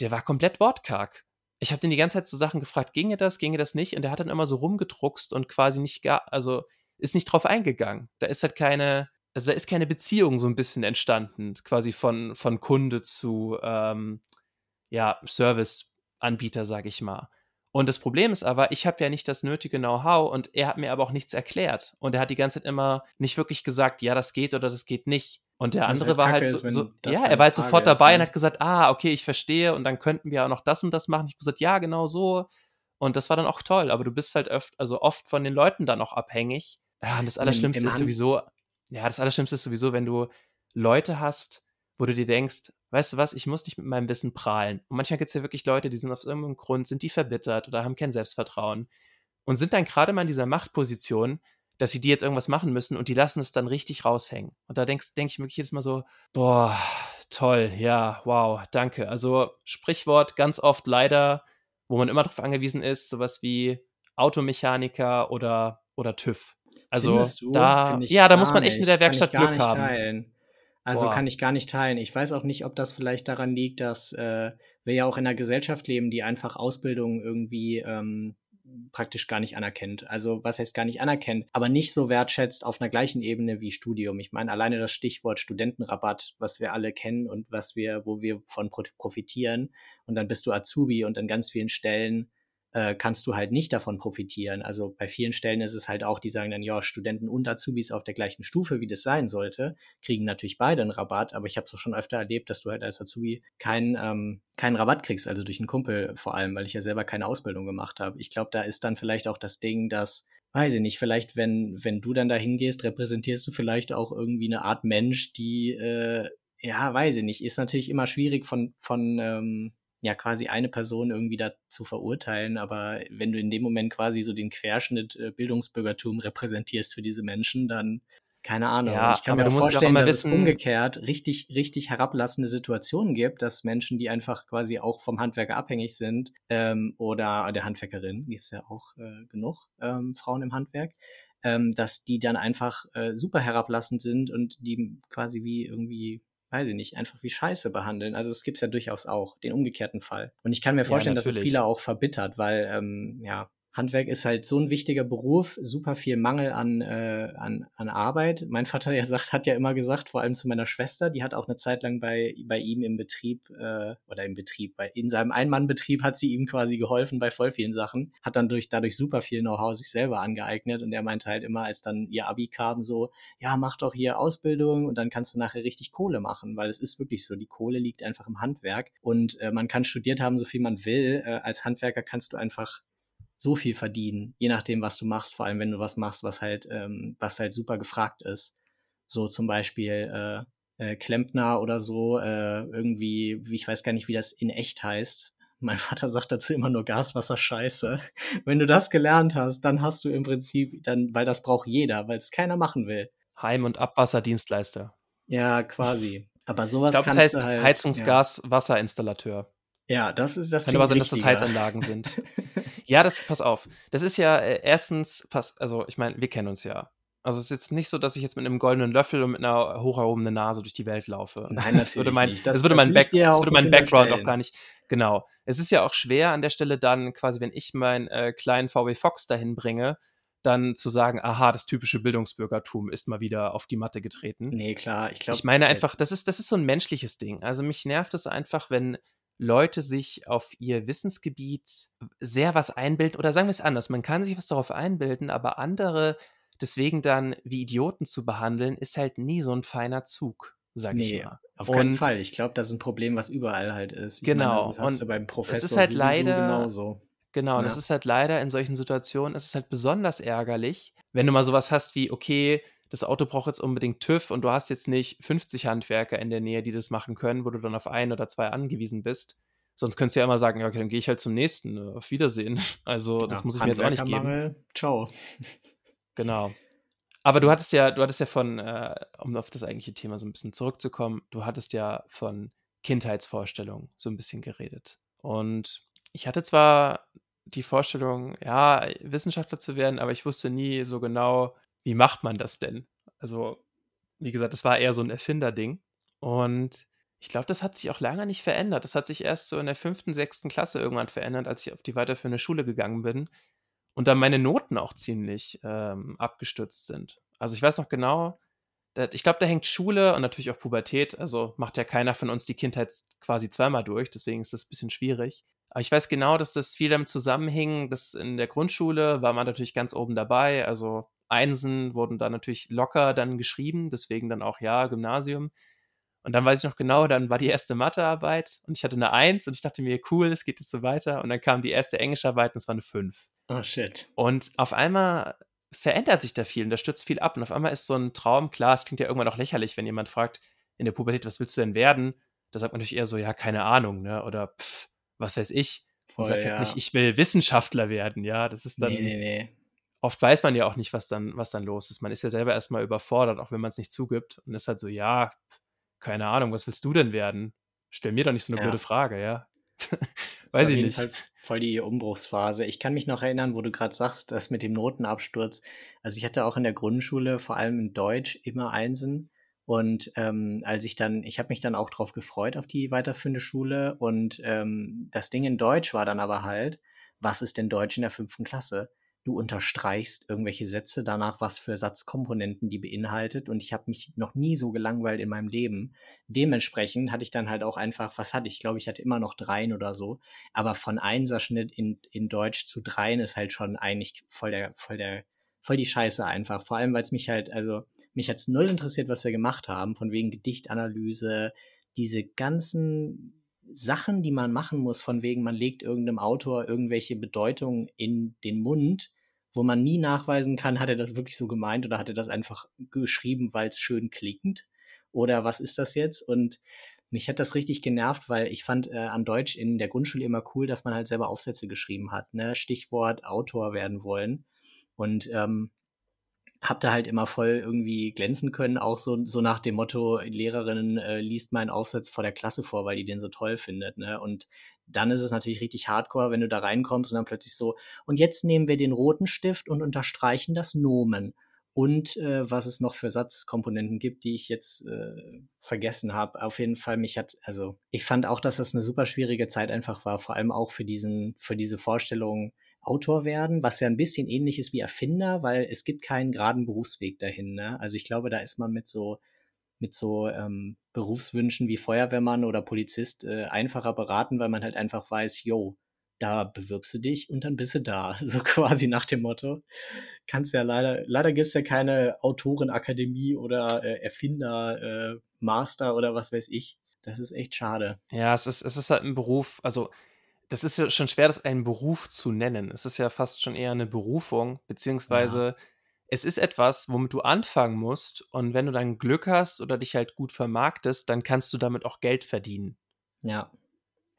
der war komplett wortkarg. Ich habe den die ganze Zeit so Sachen gefragt: „Ginge das, ginge das nicht?“ Und der hat dann immer so rumgedruckst und quasi nicht ga also, ist nicht drauf eingegangen. Da ist halt keine also, da ist keine Beziehung so 'n bisschen entstanden, quasi von von Kunde zu, ähm, ja, Serviceanbieter, sage ich mal. Und das Problem ist aber, ich habe ja nicht das nötige Know-how und er hat mir aber auch nichts erklärt. Und er hat die ganze Zeit immer nicht wirklich gesagt: „Ja, das geht oder das geht nicht.“ Und der andere halt war halt so ist, so ja, er war halt Frage sofort ist, dabei und ne? hat gesagt: „Ah, okay, ich verstehe und dann könnten wir auch noch das und das machen.“ Ich habe gesagt: „Ja, genau so.“ Und das war dann auch toll, aber du bist halt öft also, oft von den Leuten dann auch abhängig. Ja, und das Und im Allerschlimmste im ist sowieso ja, das Allerschlimmste ist sowieso, wenn du Leute hast, wo du dir denkst: „Weißt du was, ich muss nicht mit meinem Wissen prahlen.“ Und manchmal gibt's ja wirklich Leute, die sind aus irgend 'nem Grund sind die verbittert oder haben kein Selbstvertrauen und sind dann grade mal in dieser Machtposition, dass sie dir jetzt irgendwas machen müssen und die lassen es dann richtig raushängen. Und da denkst denke ich mir wirklich jedes Mal so: „Boah, toll, ja, wow, danke.“ Also, Sprichwort ganz oft leider, wo man immer drauf angewiesen ist, so was wie Automechaniker oder oder TÜV. Also, da ja, ich da muss man echt mit der ich Werkstatt Glück haben. teilen. Also, kann Boah. ich gar nicht teilen. Ich weiß auch nicht, ob das vielleicht daran liegt, dass, äh, wir ja auch in 'ner Gesellschaft leben, die einfach Ausbildung irgendwie, ähm, praktisch gar nicht anerkennt. Also, was heißt gar nicht anerkennt, aber nicht so wertschätzt auf 'ner gleichen Ebene wie Studium. Ich meine, alleine das Stichwort Studentenrabatt, was wir alle kennen und was wir wo wir von profitieren und dann bist du Azubi und an ganz vielen Stellen, äh, kannst du halt nicht davon profitieren. Also, bei vielen Stellen ist es halt auch, die sagen dann: „Ja, Studenten und Azubis auf der gleichen Stufe, wie das sein sollte, kriegen natürlich beide 'n Rabatt.“ Aber ich habe es auch schon öfter erlebt, dass du halt als Azubi keinen, ähm keinen Rabatt kriegst, also, durch 'n Kumpel vor allem, weil ich ja selber keine Ausbildung gemacht habe. Ich glaube, da ist dann vielleicht auch das Ding, dass weiß ich nicht, vielleicht, wenn wenn du dann da hingehst, repräsentierst du vielleicht auch irgendwie 'ne Art Mensch, die, äh ja, weiß ich nicht, ist natürlich immer schwierig von von, ähm, ja, quasi eine Person irgendwie da zu verurteilen, aber wenn du in dem Moment quasi so den Querschnitt, äh, Bildungsbürgertum repräsentierst für diese Menschen, dann keine Ahnung. Ja, ich kann mir vorstellen, dass es wissen umgekehrt richtig richtig herablassende Situationen gibt, dass Menschen, die einfach quasi auch vom Handwerker abhängig sind, ähm, oder der Handwerkerin, gibt's ja auch, äh, genug, ähm, Frauen im Handwerk, ähm, dass die dann einfach, äh, super herablassend sind und die quasi wie irgendwie, weiß ich nicht, einfach wie Scheiße behandeln. Also, das gibt's ja durchaus auch, den umgekehrten Fall. Und ich kann mir Ja, vorstellen, dass es viele auch verbittert, weil, ähm, ja, Handwerk ist halt so 'n wichtiger Beruf, super viel Mangel an, äh an an Arbeit. Mein Vater, der sagt hat ja immer gesagt, vor allem zu meiner Schwester, die hat auch 'ne Zeit lang bei bei ihm im Betrieb, äh oder im Betrieb, bei in seinem Ein-Mann-Betrieb hat sie ihm quasi geholfen bei voll vielen Sachen, hat dann durch dadurch super viel Know-how sich selber angeeignet und er meinte halt immer, als dann ihr Abi kam so: „Ja, mach doch hier Ausbildung und dann kannst du nachher richtig Kohle machen.“ Weil es ist wirklich so, die Kohle liegt einfach im Handwerk und, äh, man kann studiert haben, so viel man will. Äh, als Handwerker kannst du einfach so viel verdienen, je nachdem, was du machst, vor allem, wenn du was machst, was halt ähm, was halt super gefragt ist. So zum Beispiel, äh, äh, Klempner oder so, äh, irgendwie, ich weiß gar nicht, wie das in echt heißt. Mein Vater sagt dazu immer nur Gaswasser Scheiße. Wenn du das gelernt hast, dann hast du im Prinzip, dann, weil das braucht jeder, weil es keiner machen will. Heim- und Abwasserdienstleister. Ja, quasi. Aber sowas ich glaub, kannst das heißt du halt. Heizungsgas, ja. Das ist das. Kann aber sein, dass das Heizanlagen sind. ja, das, pass auf. Das ist ja äh, erstens fast, also ich meine, wir kennen uns ja. Also es ist jetzt nicht so, dass ich jetzt mit einem goldenen Löffel und mit einer hoch erhobenen Nase durch die Welt laufe. Nein, das würde mein, nicht. Das, das würde mein, Back, das würde mein Background auch gar nicht. Genau. Es ist ja auch schwer an der Stelle dann quasi, wenn ich meinen äh, kleinen VW Fox dahin bringe, dann zu sagen, aha, das typische Bildungsbürgertum ist mal wieder auf die Matte getreten. Nee, klar, ich glaube. Ich meine einfach, das ist, das ist so ein menschliches Ding. Also mich nervt es einfach, wenn Leute sich auf ihr Wissensgebiet sehr was einbilden, oder sagen wir es anders, man kann sich was darauf einbilden, aber andere deswegen dann wie Idioten zu behandeln, ist halt nie so ein feiner Zug, sag nee, ich mal. Auf keinen Fall. Ich glaube, das ist ein Problem, was überall halt ist. Ich genau. Meine, das hast und du beim Professor es ist halt leider genauso. Genau, und ja. das ist halt leider in solchen Situationen, es ist halt besonders ärgerlich, wenn du mal sowas hast wie, okay, das Auto braucht jetzt unbedingt TÜV und du hast jetzt nicht 50 Handwerker in der Nähe, die das machen können, wo du dann auf ein oder zwei angewiesen bist. Sonst könntest du ja immer sagen, ja, okay, dann gehe ich halt zum nächsten. Äh, auf Wiedersehen. Also, genau. das muss ich mir jetzt auch nicht geben. Ciao. Genau. Aber du hattest ja, du hattest ja von, äh, um auf das eigentliche Thema so ein bisschen zurückzukommen, du hattest ja von Kindheitsvorstellungen so ein bisschen geredet. Und ich hatte zwar die Vorstellung, ja, Wissenschaftler zu werden, aber ich wusste nie so genau, wie macht man das denn? Also, wie gesagt, das war eher so ein Erfinderding. Und ich glaube, das hat sich auch lange nicht verändert. Das hat sich erst so in der fünften, sechsten Klasse irgendwann verändert, als ich auf die weiterführende Schule gegangen bin und dann meine Noten auch ziemlich ähm, abgestürzt sind. Also ich weiß noch genau, ich glaube, da hängt Schule und natürlich auch Pubertät. Also macht ja keiner von uns die Kindheit quasi zweimal durch, deswegen ist das ein bisschen schwierig. Aber ich weiß genau, dass das viel damit zusammenhing, dass in der Grundschule war man natürlich ganz oben dabei. Also Einsen wurden da natürlich locker dann geschrieben, deswegen dann auch ja, Gymnasium. Und dann weiß ich noch genau, dann war die erste Mathearbeit und ich hatte eine Eins und ich dachte mir, cool, es geht jetzt so weiter. Und dann kam die erste Englischarbeit und es war eine Fünf. Oh shit. Und auf einmal verändert sich da viel und da stürzt viel ab. Und auf einmal ist so ein Traum, klar, es klingt ja irgendwann auch lächerlich, wenn jemand fragt in der Pubertät, was willst du denn werden? Da sagt man natürlich eher so, ja, keine Ahnung, ne? Oder pff, was weiß ich. Voll, und sagt halt ja. halt nicht, ich will Wissenschaftler werden, ja. Das ist dann. Nee, nee, nee. Oft weiß man ja auch nicht, was dann, was dann los ist. Man ist ja selber erstmal überfordert, auch wenn man es nicht zugibt. Und ist halt so, ja, keine Ahnung, was willst du denn werden? Stell mir doch nicht so eine ja. blöde Frage, ja. Weiß ich nicht. Fall voll die Umbruchsphase. Ich kann mich noch erinnern, wo du gerade sagst, das mit dem Notenabsturz. Also ich hatte auch in der Grundschule, vor allem in Deutsch, immer Einsen. Und ähm, als ich dann, ich habe mich dann auch drauf gefreut auf die weiterführende Schule. Und ähm, das Ding in Deutsch war dann aber halt, was ist denn Deutsch in der fünften Klasse? Du unterstreichst irgendwelche Sätze danach, was für Satzkomponenten die beinhaltet. Und ich habe mich noch nie so gelangweilt in meinem Leben. Dementsprechend hatte ich dann halt auch einfach, was hatte ich? Ich glaube, ich hatte immer noch dreien oder so. Aber von Einserschnitt in, in Deutsch zu dreien ist halt schon eigentlich voll der, voll der, voll die Scheiße einfach. Vor allem, weil es mich halt, also mich hat's null interessiert, was wir gemacht haben, von wegen Gedichtanalyse, diese ganzen Sachen, die man machen muss, von wegen, man legt irgendeinem Autor irgendwelche Bedeutungen in den Mund, wo man nie nachweisen kann, hat er das wirklich so gemeint oder hat er das einfach geschrieben, weil es schön klingt? Oder was ist das jetzt? Und mich hat das richtig genervt, weil ich fand äh, an Deutsch in der Grundschule immer cool, dass man halt selber Aufsätze geschrieben hat. Ne? Stichwort Autor werden wollen. Und ähm, hab da halt immer voll irgendwie glänzen können, auch so, so nach dem Motto, Lehrerin äh, liest meinen Aufsatz vor der Klasse vor, weil die den so toll findet. Ne? Und dann ist es natürlich richtig hardcore, wenn du da reinkommst und dann plötzlich so, und jetzt nehmen wir den roten Stift und unterstreichen das Nomen. Und äh, was es noch für Satzkomponenten gibt, die ich jetzt äh, vergessen habe. Auf jeden Fall, mich hat, also ich fand auch, dass das eine super schwierige Zeit einfach war, vor allem auch für diesen, für diese Vorstellung, Autor werden, was ja ein bisschen ähnlich ist wie Erfinder, weil es gibt keinen geraden Berufsweg dahin. Ne? Also ich glaube, da ist man mit so mit so ähm, Berufswünschen wie Feuerwehrmann oder Polizist äh, einfacher beraten, weil man halt einfach weiß, yo, da bewirbst du dich und dann bist du da. So quasi nach dem Motto. Kannst ja leider, leider gibt's ja keine Autorenakademie oder äh, Erfinder, äh, Master oder was weiß ich. Das ist echt schade. Ja, es ist, es ist halt ein Beruf, also das ist ja schon schwer, das einen Beruf zu nennen. Es ist ja fast schon eher eine Berufung, beziehungsweise ja. es ist etwas, womit du anfangen musst und wenn du dann Glück hast oder dich halt gut vermarktest, dann kannst du damit auch Geld verdienen. Ja.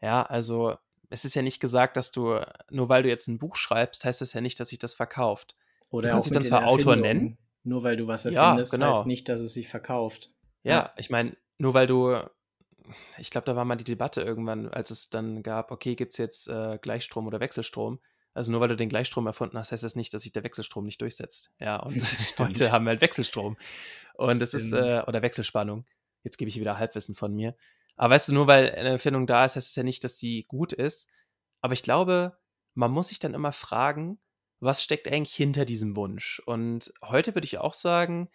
Ja, also es ist ja nicht gesagt, dass du, nur weil du jetzt ein Buch schreibst, heißt das ja nicht, dass sich das verkauft. Oder du kannst dich dann zwar Autor nennen. Nur weil du was Ja, erfindest, genau. heißt nicht, dass es sich verkauft. Ja, Ja. ich meine, nur weil du, ich glaube, da war mal die Debatte irgendwann, als es dann gab, okay, gibt es jetzt äh, Gleichstrom oder Wechselstrom? Also nur weil du den Gleichstrom erfunden hast, heißt das nicht, dass sich der Wechselstrom nicht durchsetzt. Ja, und heute haben wir halt Wechselstrom. Und es ist, äh, oder Wechselspannung. Jetzt gebe ich wieder Halbwissen von mir. Aber weißt du, nur weil eine Erfindung da ist, heißt es ja nicht, dass sie gut ist. Aber ich glaube, man muss sich dann immer fragen, was steckt eigentlich hinter diesem Wunsch? Und heute würde ich auch sagen,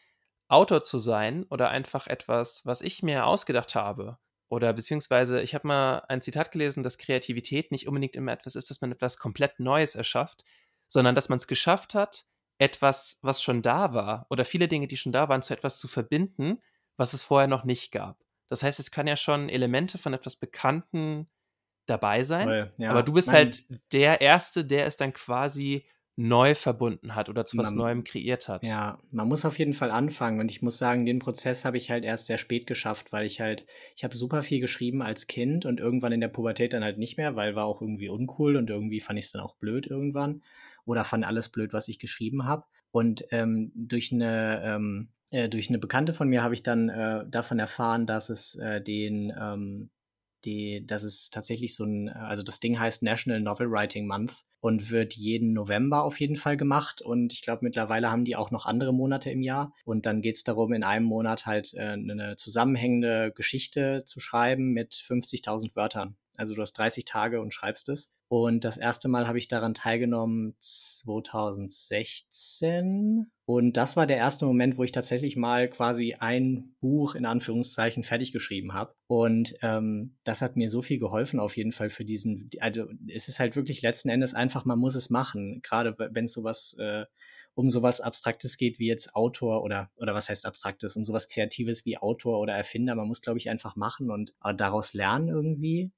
Autor zu sein oder einfach etwas, was ich mir ausgedacht habe. Oder beziehungsweise, ich habe mal ein Zitat gelesen, dass Kreativität nicht unbedingt immer etwas ist, dass man etwas komplett Neues erschafft, sondern dass man es geschafft hat, etwas, was schon da war, oder viele Dinge, die schon da waren, zu etwas zu verbinden, was es vorher noch nicht gab. Das heißt, es kann ja schon Elemente von etwas Bekannten dabei sein, Voll, ja. aber du bist Man- halt der Erste, der es dann quasi neu verbunden hat oder zu was Man- Neuem kreiert hat. Ja, man muss auf jeden Fall anfangen und ich muss sagen, den Prozess habe ich halt erst sehr spät geschafft, weil ich halt, ich habe super viel geschrieben als Kind und irgendwann in der Pubertät dann halt nicht mehr, weil war auch irgendwie uncool und irgendwie fand ich es dann auch blöd irgendwann oder fand alles blöd, was ich geschrieben habe. Und ähm, durch eine ähm, äh, durch eine Bekannte von mir habe ich dann äh, davon erfahren, dass es äh, den ähm, die, dass es tatsächlich so ein, also das Ding heißt National Novel Writing Month und wird jeden November auf jeden Fall gemacht. Und ich glaube, mittlerweile haben die auch noch andere Monate im Jahr. Und dann geht es darum, in einem Monat halt äh, eine zusammenhängende Geschichte zu schreiben mit 50.000 Wörtern. Also du hast 30 Tage und schreibst es. Und das erste Mal habe ich daran teilgenommen 2016. Und das war der erste Moment, wo ich tatsächlich mal quasi ein Buch in Anführungszeichen fertig geschrieben habe. Und ähm, das hat mir so viel geholfen, auf jeden Fall für diesen. Also es ist halt wirklich letzten Endes einfach, man muss es machen. Gerade wenn es sowas äh, um sowas Abstraktes geht wie jetzt Autor oder oder was heißt Abstraktes, um sowas Kreatives wie Autor oder Erfinder. Man muss, glaube ich, einfach machen und äh, daraus lernen irgendwie.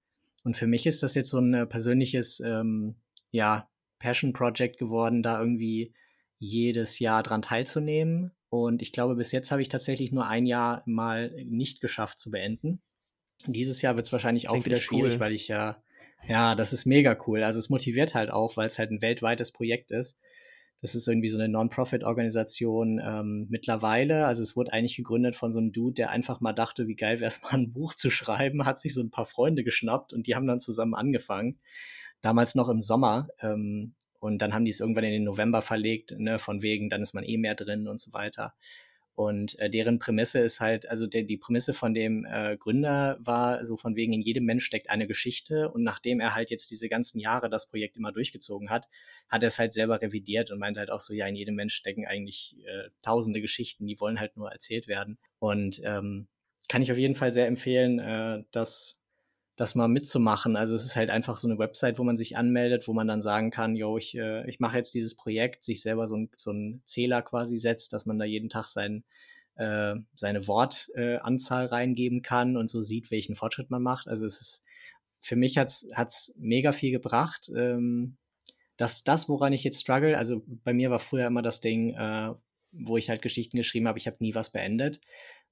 Und für mich ist das jetzt so ein äh, persönliches, ähm, ja, Passion Project geworden, da irgendwie jedes Jahr dran teilzunehmen. Und ich glaube, bis jetzt habe ich tatsächlich nur ein Jahr mal nicht geschafft zu beenden. Dieses Jahr wird es wahrscheinlich auch wieder schwierig, cool. weil ich ja, ja, das ist mega cool. Also es motiviert halt auch, weil es halt ein weltweites Projekt ist. Das ist irgendwie so eine Non-Profit-Organisation ähm, mittlerweile. Also es wurde eigentlich gegründet von so einem Dude, der einfach mal dachte, wie geil wäre es mal ein Buch zu schreiben, hat sich so ein paar Freunde geschnappt und die haben dann zusammen angefangen. Damals noch im Sommer. Ähm, und dann haben die es irgendwann in den November verlegt, ne, von wegen, dann ist man eh mehr drin und so weiter. Und äh, deren Prämisse ist halt, also der, die Prämisse von dem äh, Gründer war so von wegen, in jedem Mensch steckt eine Geschichte. Und nachdem er halt jetzt diese ganzen Jahre das Projekt immer durchgezogen hat, hat er es halt selber revidiert und meint halt auch so, ja, in jedem Mensch stecken eigentlich äh, tausende Geschichten, die wollen halt nur erzählt werden. Und ähm, kann ich auf jeden Fall sehr empfehlen, äh, das, das mal mitzumachen. Also es ist halt einfach so eine Website, wo man sich anmeldet, wo man dann sagen kann, yo, ich, äh, ich mache jetzt dieses Projekt, sich selber so ein, so ein Zähler quasi setzt, dass man da jeden Tag sein, äh, seine Wortanzahl äh, reingeben kann und so sieht, welchen Fortschritt man macht. Also es ist, für mich hat's hat's mega viel gebracht. Ähm, dass das, woran ich jetzt struggle, also bei mir war früher immer das Ding, äh, wo ich halt Geschichten geschrieben habe, ich habe nie was beendet.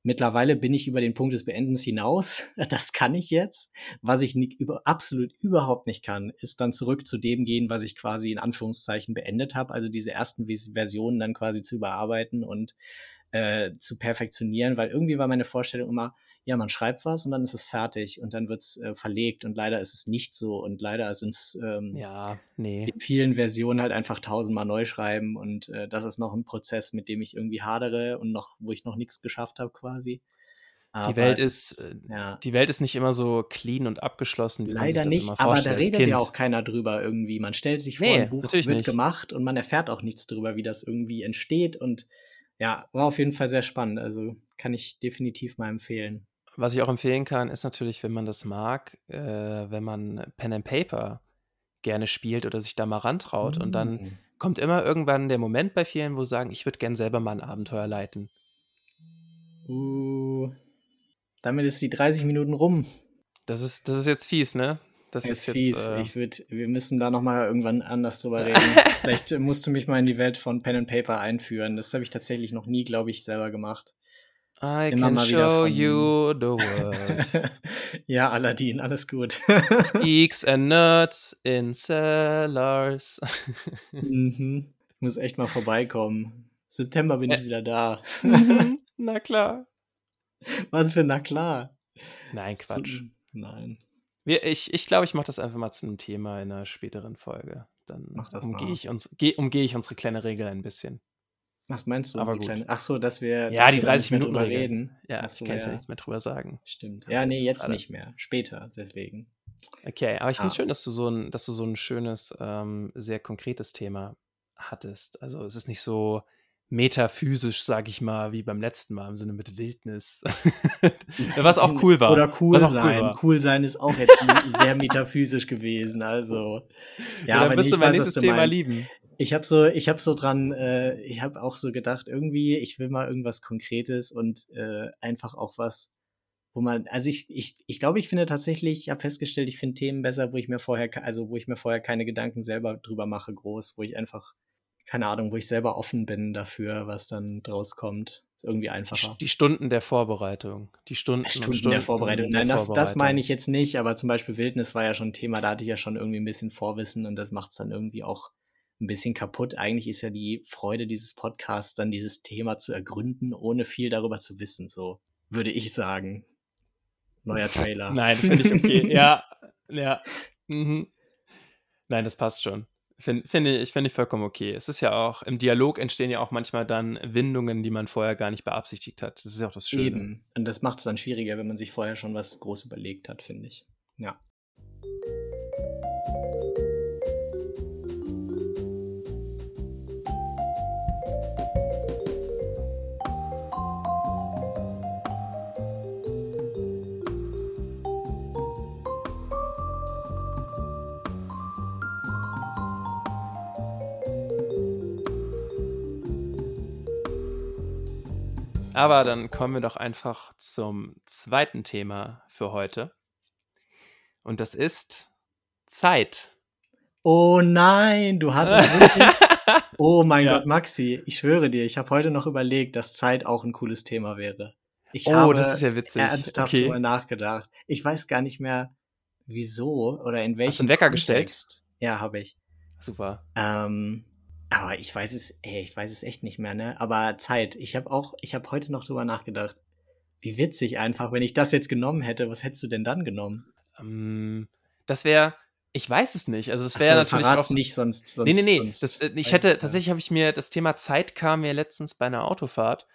Mittlerweile bin ich über den Punkt des Beendens hinaus. Das kann ich jetzt. Was ich nie, über, absolut überhaupt nicht kann, ist dann zurück zu dem gehen, was ich quasi in Anführungszeichen beendet habe. Also diese ersten Versionen dann quasi zu überarbeiten und äh, zu perfektionieren, weil irgendwie war meine Vorstellung immer, ja, man schreibt was und dann ist es fertig und dann wird es äh, verlegt und leider ist es nicht so und leider sind es ähm, Ja, nee. in vielen Versionen halt einfach tausendmal neu schreiben und äh, das ist noch ein Prozess, mit dem ich irgendwie hadere und noch, wo ich noch nichts geschafft habe quasi. Die Welt ist, äh, ja, die Welt ist nicht immer so clean und abgeschlossen, wie man sich leider das nicht, aber da redet Kind. ja auch keiner drüber irgendwie. Man stellt sich vor, Nee, ein Buch wird nicht. gemacht und man erfährt auch nichts drüber, wie das irgendwie entsteht und ja, war auf jeden Fall sehr spannend. Also kann ich definitiv mal empfehlen. Was ich auch empfehlen kann, ist natürlich, wenn man das mag, äh, wenn man Pen and Paper gerne spielt oder sich da mal rantraut. Und dann Mm. kommt immer irgendwann der Moment bei vielen, wo sie sagen, ich würde gern selber mal ein Abenteuer leiten. Uh, damit ist die 30 Minuten rum. Das ist, das ist jetzt fies, ne? Das ist ist jetzt. fies. Äh, Ich würde wir müssen da noch mal irgendwann anders drüber reden. Vielleicht, musst du mich mal in die Welt von Pen and Paper einführen. Das habe ich tatsächlich noch nie, glaube ich, selber gemacht. I Immer can show you the world. Ja, Aladdin, alles gut. Geeks and Nerds in Cellars. Mhm. Ich muss echt mal vorbeikommen. September bin ich wieder da. Mhm, Na klar. Was für na klar. Nein, Quatsch. Nein. Wir, ich ich glaube, ich mache das einfach mal zu einem Thema in einer späteren Folge. Dann umgehe ich, uns, geh, umgehe ich unsere kleine Regel ein bisschen. Was meinst du? Aber gut. kleine- Ach so, dass wir, Ja, dass die wir da nicht 30 mehr Minuten reden. Ja, Ach so, ich kann jetzt ja ja. nichts mehr drüber sagen. Stimmt. Ja, nee, jetzt jetzt nicht mehr. Später, deswegen. Okay, aber ich finde es Ah. schön, dass du so ein, dass du so ein schönes, ähm, sehr konkretes Thema hattest. Also es ist nicht so metaphysisch, sag ich mal, wie beim letzten Mal im Sinne mit Wildnis. Was auch cool war. Oder cool sein. war. Cool sein ist auch jetzt sehr metaphysisch gewesen. Also, ja, Ja, dann aber wirst nee, mein nächstes Thema meinst. lieben. Ich habe so, ich habe so dran, äh, ich habe auch so gedacht, irgendwie, ich will mal irgendwas Konkretes und äh, einfach auch was, wo man, also ich, ich, ich glaube, ich finde tatsächlich, ich habe festgestellt, ich finde Themen besser, wo ich mir vorher, also wo ich mir vorher keine Gedanken selber drüber mache, groß, wo ich einfach, keine Ahnung, wo ich selber offen bin dafür, was dann draus kommt. Ist irgendwie einfacher. die Stunden der Vorbereitung. Die Stunden, und Stunden, Stunden der Vorbereitung. Nein, das, das meine ich jetzt nicht, aber zum Beispiel Wildnis war ja schon ein Thema, da hatte ich ja schon irgendwie ein bisschen Vorwissen und das macht es dann irgendwie auch ein bisschen kaputt. Eigentlich ist ja die Freude dieses Podcasts, dann dieses Thema zu ergründen, ohne viel darüber zu wissen, so würde ich sagen. Neuer Trailer. Nein, finde ich okay. ja, ja. Mhm. Nein, das passt schon. Finde find ich, finde ich vollkommen okay. Es ist ja auch, im Dialog entstehen ja auch manchmal dann Windungen, die man vorher gar nicht beabsichtigt hat. Das ist ja auch das Schöne. Eben. Und das macht es dann schwieriger, wenn man sich vorher schon was groß überlegt hat, finde ich. Ja. Aber dann kommen wir doch einfach zum zweiten Thema für heute. Und das ist Zeit. Oh nein, du hast es wirklich. Oh mein Ja. Gott, Maxi, ich schwöre dir, ich habe heute noch überlegt, dass Zeit auch ein cooles Thema wäre. Ich oh, habe das ist ja witzig. ernsthaft okay. drüber nachgedacht. Ich weiß gar nicht mehr, wieso oder in welchem Hast du einen Wecker gestellt? Kontext. Ja, habe ich. Super. Ähm, aber ich weiß es, ey, ich weiß es echt nicht mehr, ne? Aber Zeit. Ich habe auch, ich habe heute noch drüber nachgedacht. Wie witzig einfach, wenn ich das jetzt genommen hätte, was hättest du denn dann genommen? Ähm, das wäre, ich weiß es nicht. Also es wäre so, natürlich verrat's auch. nicht, sonst, sonst Nee, nee, nee. sonst Das, äh, ich hätte, ja. tatsächlich habe ich mir, das Thema Zeit kam mir letztens bei einer Autofahrt.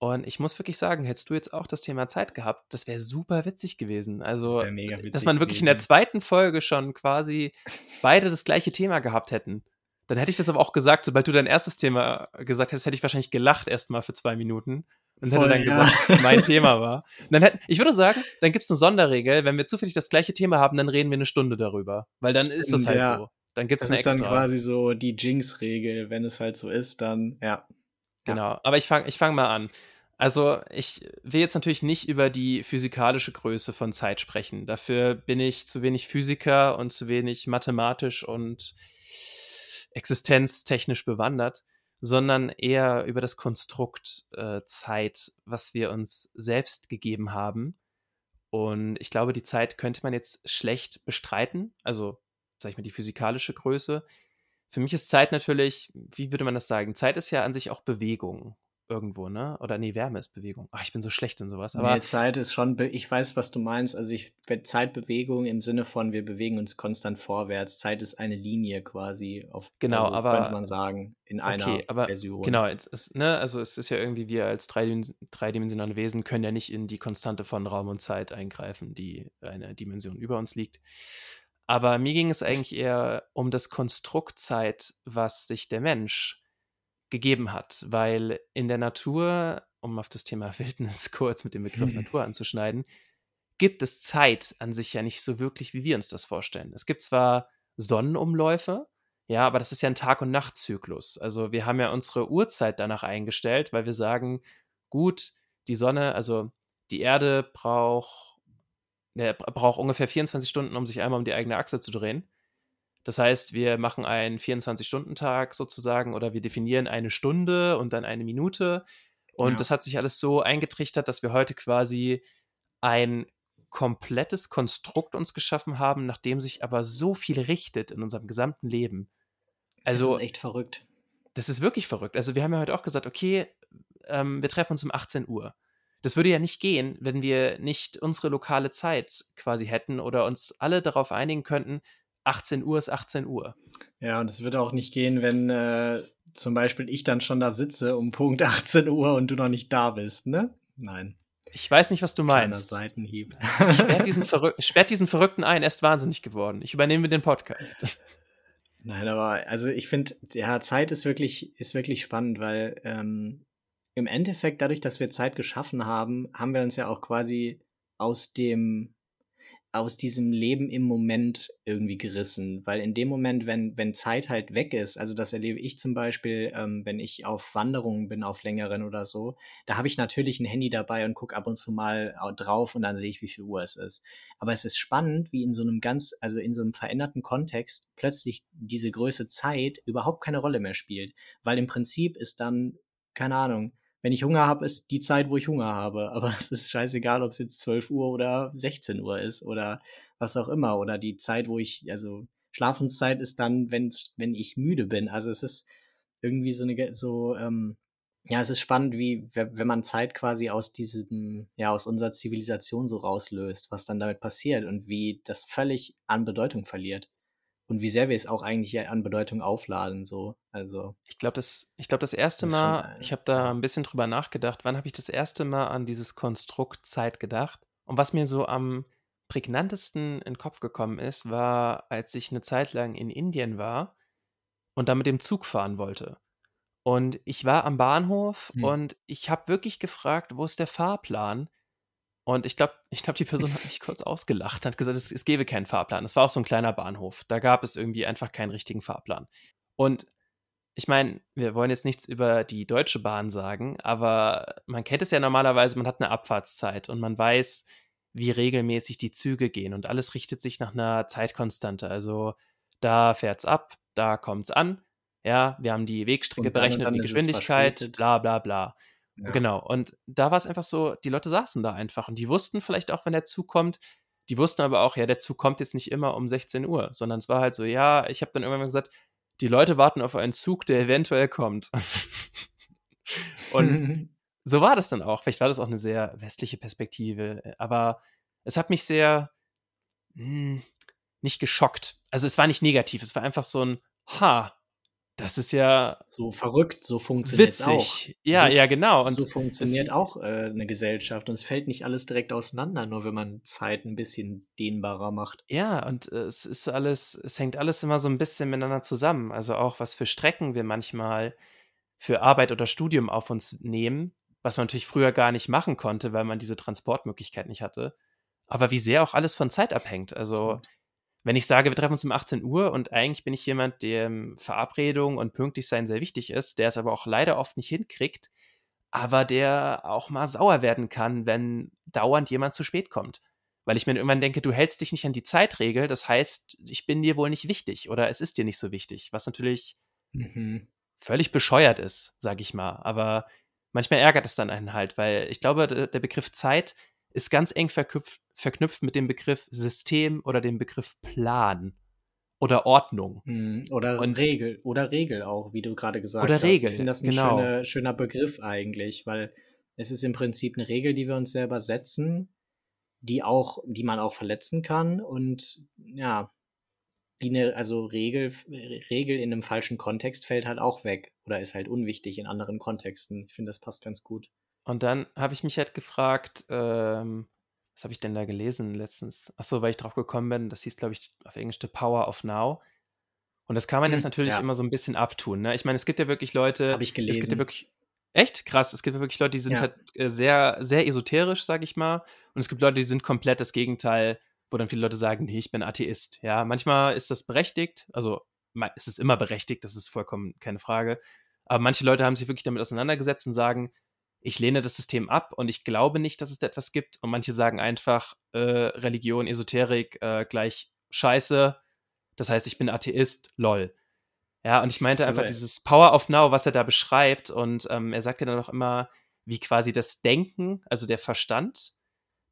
Und ich muss wirklich sagen, hättest du jetzt auch das Thema Zeit gehabt, das wäre super witzig gewesen. Also, mega dass witzig man wirklich in der gewesen. zweiten Folge schon quasi beide das gleiche Thema gehabt hätten. Dann hätte ich das aber auch gesagt, sobald du dein erstes Thema gesagt hättest, hätte ich wahrscheinlich gelacht erstmal für zwei Minuten und Voll, hätte dann ja. gesagt, dass es mein Thema war. Und dann hätten, ich würde sagen, dann gibt es eine Sonderregel, wenn wir zufällig das gleiche Thema haben, dann reden wir eine Stunde darüber. Weil dann ist das halt ja. so. Dann gibt es Das eine ist dann extra. quasi so die Jinx-Regel. Wenn es halt so ist, dann, ja. Genau, aber ich fange ich fang mal an. Also, ich will jetzt natürlich nicht über die physikalische Größe von Zeit sprechen. Dafür bin ich zu wenig Physiker und zu wenig mathematisch und existenztechnisch bewandert, sondern eher über das Konstrukt äh, Zeit, was wir uns selbst gegeben haben. Und ich glaube, die Zeit könnte man jetzt schlecht bestreiten. Also, sag ich mal, die physikalische Größe. Für mich ist Zeit natürlich, wie würde man das sagen? Zeit ist ja an sich auch Bewegung irgendwo, ne? Oder nee, Wärme ist Bewegung. Ach, ich bin so schlecht in sowas. Aber nee, Zeit ist schon, ich weiß, was du meinst. Also ich Zeitbewegung im Sinne von, wir bewegen uns konstant vorwärts. Zeit ist eine Linie quasi auf, Genau, also aber- könnte man sagen, in einer okay, aber Version. genau, es ist, ne, also es ist ja irgendwie, wir als dreidim- dreidimensionale Wesen können ja nicht in die Konstante von Raum und Zeit eingreifen, die eine Dimension über uns liegt. Aber mir ging es eigentlich eher um das Konstrukt Zeit, was sich der Mensch gegeben hat, weil in der Natur, um auf das Thema Wildnis kurz mit dem Begriff Hm. Natur anzuschneiden, gibt es Zeit an sich ja nicht so wirklich, wie wir uns das vorstellen. Es gibt zwar Sonnenumläufe, ja, aber das ist ja ein Tag- und Nachtzyklus. Also wir haben ja unsere Uhrzeit danach eingestellt, weil wir sagen, gut, die Sonne, also die Erde braucht der braucht ungefähr 24 Stunden, um sich einmal um die eigene Achse zu drehen. Das heißt, wir machen einen 24-Stunden-Tag sozusagen oder wir definieren eine Stunde und dann eine Minute. Und Ja. das hat sich alles so eingetrichtert, dass wir heute quasi ein komplettes Konstrukt uns geschaffen haben, nach dem sich aber so viel richtet in unserem gesamten Leben. Das Also, ist echt verrückt. das ist wirklich verrückt. Also, wir haben ja heute auch gesagt, okay, ähm, wir treffen uns um 18 Uhr. Das würde ja nicht gehen, wenn wir nicht unsere lokale Zeit quasi hätten oder uns alle darauf einigen könnten, 18 Uhr ist 18 Uhr. Ja, und es würde auch nicht gehen, wenn äh, zum Beispiel ich dann schon da sitze um Punkt 18 Uhr und du noch nicht da bist, ne? Nein. Ich weiß nicht, was du Kleiner meinst. Seitenhieb. Sperrt diesen, sperrt diesen Verrückten ein, er ist wahnsinnig geworden. Ich übernehme den Podcast. Nein, aber also ich finde, ja, Zeit ist wirklich, ist wirklich spannend, weil ähm, im Endeffekt, dadurch, dass wir Zeit geschaffen haben, haben wir uns ja auch quasi aus dem, aus diesem Leben im Moment irgendwie gerissen. Weil in dem Moment, wenn, wenn Zeit halt weg ist, also das erlebe ich zum Beispiel, ähm, wenn ich auf Wanderungen bin, auf längeren oder so, da habe ich natürlich ein Handy dabei und gucke ab und zu mal au- drauf und dann sehe ich, wie viel Uhr es ist. Aber es ist spannend, wie in so einem ganz, also in so einem veränderten Kontext plötzlich diese Größe Zeit überhaupt keine Rolle mehr spielt. Weil im Prinzip ist dann, keine Ahnung, wenn ich Hunger habe, ist die Zeit, wo ich Hunger habe. Aber es ist scheißegal, ob es jetzt 12 Uhr oder 16 Uhr ist oder was auch immer. Oder die Zeit, wo ich, also Schlafenszeit ist dann, wenn's, wenn ich müde bin. Also es ist irgendwie so eine, so, ähm, ja, es ist spannend, wie, we- wenn man Zeit quasi aus diesem, ja, aus unserer Zivilisation so rauslöst, was dann damit passiert und wie das völlig an Bedeutung verliert. Und wie sehr wir es auch eigentlich an Bedeutung aufladen, so. Also, Ich glaube, das, ich glaub, das erste Das Mal, äh, ich habe da ein bisschen drüber nachgedacht, wann habe ich das erste Mal an dieses Konstrukt Zeit gedacht? Und was mir so am prägnantesten in den Kopf gekommen ist, war, als ich eine Zeit lang in Indien war und da mit dem Zug fahren wollte. Und ich war am Bahnhof Hm. und ich habe wirklich gefragt, wo ist der Fahrplan? Und ich glaube, ich glaube, die Person hat mich kurz ausgelacht, hat gesagt, es, es gäbe keinen Fahrplan. Es war auch so ein kleiner Bahnhof. Da gab es irgendwie einfach keinen richtigen Fahrplan. Und ich meine, wir wollen jetzt nichts über die Deutsche Bahn sagen, aber man kennt es ja normalerweise, man hat eine Abfahrtszeit und man weiß, wie regelmäßig die Züge gehen und alles richtet sich nach einer Zeitkonstante. Also da fährt's ab, da kommt's an. Ja, wir haben die Wegstrecke berechnet, die es Geschwindigkeit, bla bla bla. Ja. Genau. Und da war es einfach so, die Leute saßen da einfach und die wussten vielleicht auch, wenn der Zug kommt, die wussten aber auch, ja, der Zug kommt jetzt nicht immer um 16 Uhr, sondern es war halt so, ja, ich habe dann irgendwann gesagt, die Leute warten auf einen Zug, der eventuell kommt. und so war das dann auch. Vielleicht war das auch eine sehr westliche Perspektive, aber es hat mich sehr hm, nicht geschockt. Also es war nicht negativ, es war einfach so ein, ha, das ist ja so verrückt, so funktioniert's auch. witzig. Ja, So ja, genau. Und so funktioniert auch, äh, 'ne Gesellschaft und es fällt nicht alles direkt auseinander, nur wenn man Zeit 'n bisschen dehnbarer macht. ja, und äh, es ist alles, es hängt alles immer so ein bisschen miteinander zusammen. Also auch was für Strecken wir manchmal für Arbeit oder Studium auf uns nehmen, was man natürlich früher gar nicht machen konnte, weil man diese Transportmöglichkeit nicht hatte. Aber wie sehr auch alles von Zeit abhängt. Also Stimmt. Wenn ich sage, wir treffen uns um 18 Uhr und eigentlich bin ich jemand, dem Verabredung und pünktlich sein sehr wichtig ist, der es aber auch leider oft nicht hinkriegt, aber der auch mal sauer werden kann, wenn dauernd jemand zu spät kommt. Weil ich mir irgendwann denke, du hältst dich nicht an die Zeitregel, das heißt, ich bin dir wohl nicht wichtig oder es ist dir nicht so wichtig, was natürlich Mhm. völlig bescheuert ist, sage ich mal. Aber manchmal ärgert es dann einen halt, weil ich glaube, der, der Begriff Zeit ist ganz eng verknüpft, verknüpft mit dem Begriff System oder dem Begriff Plan oder Ordnung. Mhm. Oder Und Regel oder Regel auch, wie du grade gesagt oder hast. Ich Regel, finde das 'n genau. schöne schöner Begriff eigentlich, weil es ist im Prinzip 'ne Regel, die wir uns selber setzen, die auch die man auch verletzen kann und ja, die 'ne also Regel Regel in 'nem falschen Kontext fällt halt auch weg oder ist halt unwichtig in anderen Kontexten. Ich finde, das passt ganz gut. Und dann habe ich mich halt gefragt, ähm, was habe ich denn da gelesen letztens? Ach so, weil ich drauf gekommen bin, das hieß, glaube ich, auf Englisch The Power of Now. Und das kann man jetzt Hm, natürlich ja. immer so ein bisschen abtun, ne? Ich meine, es gibt ja wirklich Habe Leute ich es gibt ja gelesen. wirklich echt? Krass. Es gibt ja wirklich Leute, die sind Ja. halt, äh, sehr sehr esoterisch, sage ich mal. Und es gibt Leute, die sind komplett das Gegenteil, wo dann viele Leute sagen: „Ne, ich bin Atheist.“ Ja, manchmal ist das berechtigt. Also, es ist immer berechtigt, das ist vollkommen keine Frage. Aber manche Leute haben sich wirklich damit auseinandergesetzt und sagen: ich lehne das System ab und ich glaube nicht, dass es etwas gibt. Und manche sagen einfach, äh, Religion, Esoterik äh, gleich Scheiße. Das heißt, ich bin Atheist, lol. Ja, und ich meinte einfach okay. dieses Power of Now, was er da beschreibt. Und ähm, er sagt ja dann auch immer, wie quasi das Denken, also der Verstand,